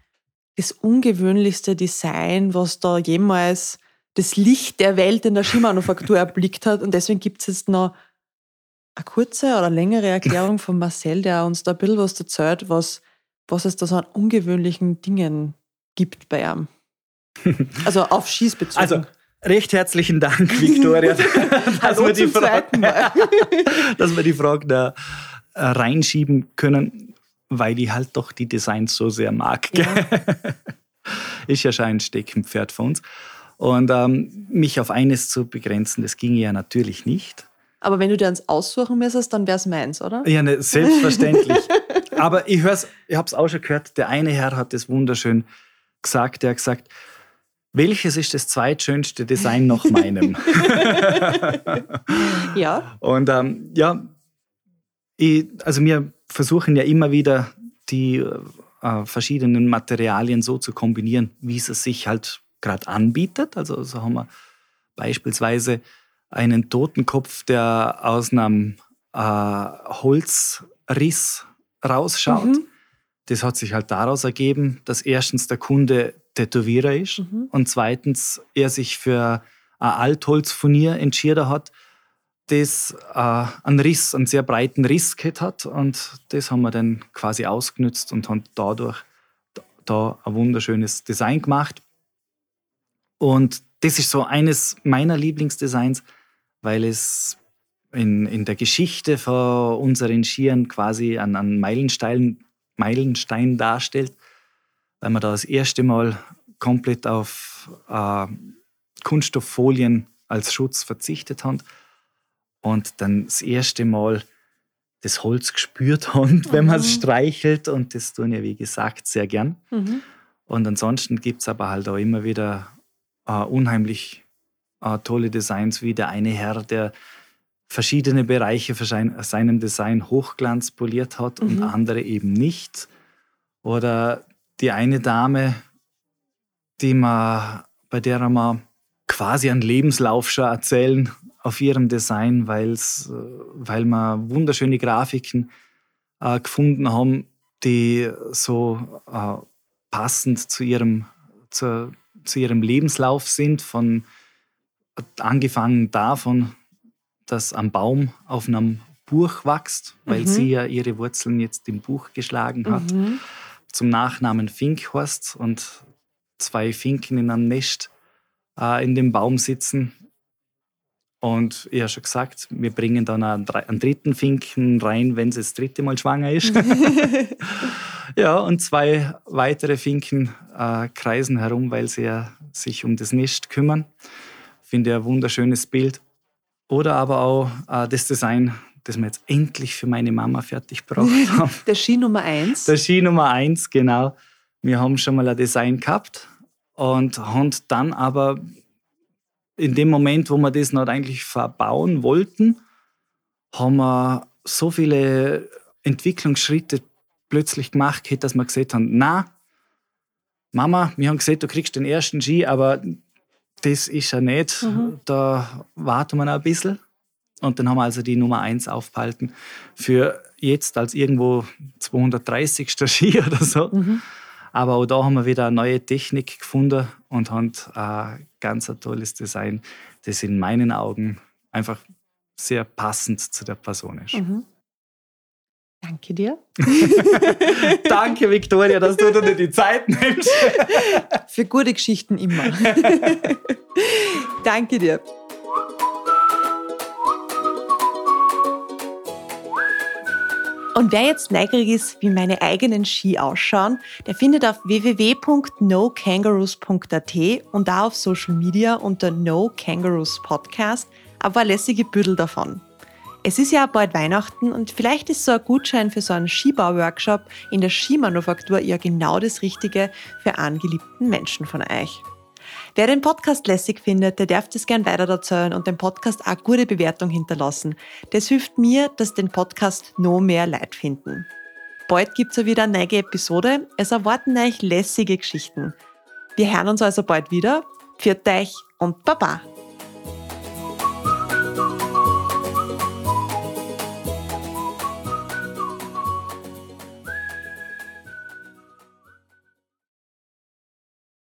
das ungewöhnlichste Design, was da jemals das Licht der Welt in der Skimanufaktur erblickt hat. Und deswegen gibt es jetzt noch eine kurze oder längere Erklärung von Marcel, der uns da ein bisschen was erzählt, was, was es da so an ungewöhnlichen Dingen gibt bei ihm. Also auf Skis bezogen. Also, recht herzlichen Dank, Viktoria, dass, wir die Frage, dass wir die Frage da äh, reinschieben können weil ich halt doch die Designs so sehr mag. Ja. ist ja schon ein Steckenpferd für uns. Und ähm, mich auf eines zu begrenzen, das ging ja natürlich nicht. Aber wenn du dir eins aussuchen müsstest, dann wäre es meins, oder? Ja, ne, selbstverständlich. Aber ich hör's, ich habe es auch schon gehört, der eine Herr hat das wunderschön gesagt. Der hat gesagt, welches ist das zweitschönste Design nach meinem? ja. Und ähm, ja, ich, also wir versuchen ja immer wieder die äh, verschiedenen Materialien so zu kombinieren, wie es sich halt gerade anbietet. Also so haben wir beispielsweise einen Totenkopf, der aus einem äh, Holzriss rausschaut. Mhm. Das hat sich halt daraus ergeben, dass erstens der Kunde Tätowierer ist mhm. und zweitens er sich für ein Altholzfurnier entschieden hat, das äh, einen Riss, einen sehr breiten Riss gehabt hat. Und das haben wir dann quasi ausgenutzt und haben dadurch da ein wunderschönes Design gemacht. Und das ist so eines meiner Lieblingsdesigns, weil es in, in der Geschichte von unseren Skiern quasi einen, einen Meilenstein, Meilenstein darstellt, weil wir da das erste Mal komplett auf äh, Kunststofffolien als Schutz verzichtet haben und dann das erste Mal das Holz gespürt haben, wenn man es mhm. streichelt. Und das tun ja, wie gesagt, sehr gern. Mhm. Und ansonsten gibt es aber halt auch immer wieder äh, unheimlich äh, tolle Designs, wie der eine Herr, der verschiedene Bereiche für sein, seinem Design hochglanz poliert hat mhm. und andere eben nicht. Oder die eine Dame, die man, bei der wir quasi einen Lebenslauf schon erzählen auf ihrem Design, weil's, äh, weil wir wunderschöne Grafiken äh, gefunden haben, die so äh, passend zu ihrem, zu, zu ihrem Lebenslauf sind, von angefangen davon, dass ein Baum auf einem Buch wächst, weil mhm. sie ja ihre Wurzeln jetzt im Buch geschlagen hat, mhm. zum Nachnamen Finkhorst und zwei Finken in einem Nest äh, in dem Baum sitzen und ich habe schon gesagt, wir bringen dann einen, einen, dritten Finken rein, wenn sie das dritte Mal schwanger ist. ja, und zwei weitere Finken äh, kreisen herum, weil sie ja sich um das Nest kümmern. Finde ich ein wunderschönes Bild. Oder aber auch äh, das Design, das wir jetzt endlich für meine Mama fertig gebracht haben. Der Ski Nummer eins. Der Ski Nummer eins, genau. Wir haben schon mal ein Design gehabt und haben dann aber in dem Moment, wo wir das noch eigentlich verbauen wollten, haben wir so viele Entwicklungsschritte plötzlich gemacht, dass wir gesagt haben, na, Mama, wir haben gesagt, du kriegst den ersten Ski, aber das ist ja nicht. Mhm. Da warten wir noch ein bisschen. Und dann haben wir also die Nummer 1 aufgehalten für jetzt als irgendwo 230. Ski oder so. Mhm. Aber auch da haben wir wieder eine neue Technik gefunden und haben ein ganz ein tolles Design, das in meinen Augen einfach sehr passend zu der Person ist. Mhm. Danke dir. Danke, Victoria, dass du dir die Zeit nimmst. Für gute Geschichten immer. Danke dir. Und wer jetzt neugierig ist, wie meine eigenen Ski ausschauen, der findet auf www.nokangaroos.at und da auf Social Media unter No Kangaroos Podcast ein paar lässige Büdel davon. Es ist ja bald Weihnachten und vielleicht ist so ein Gutschein für so einen Skibau-Workshop in der Skimanufaktur ja genau das Richtige für angeliebten Menschen von euch. Wer den Podcast lässig findet, der darf das gern weiter erzählen und dem Podcast auch gute Bewertung hinterlassen. Das hilft mir, dass den Podcast noch mehr Leid finden. Bald gibt's ja wieder eine neue Episode. Es erwarten euch lässige Geschichten. Wir hören uns also bald wieder. Pfiat euch und Baba!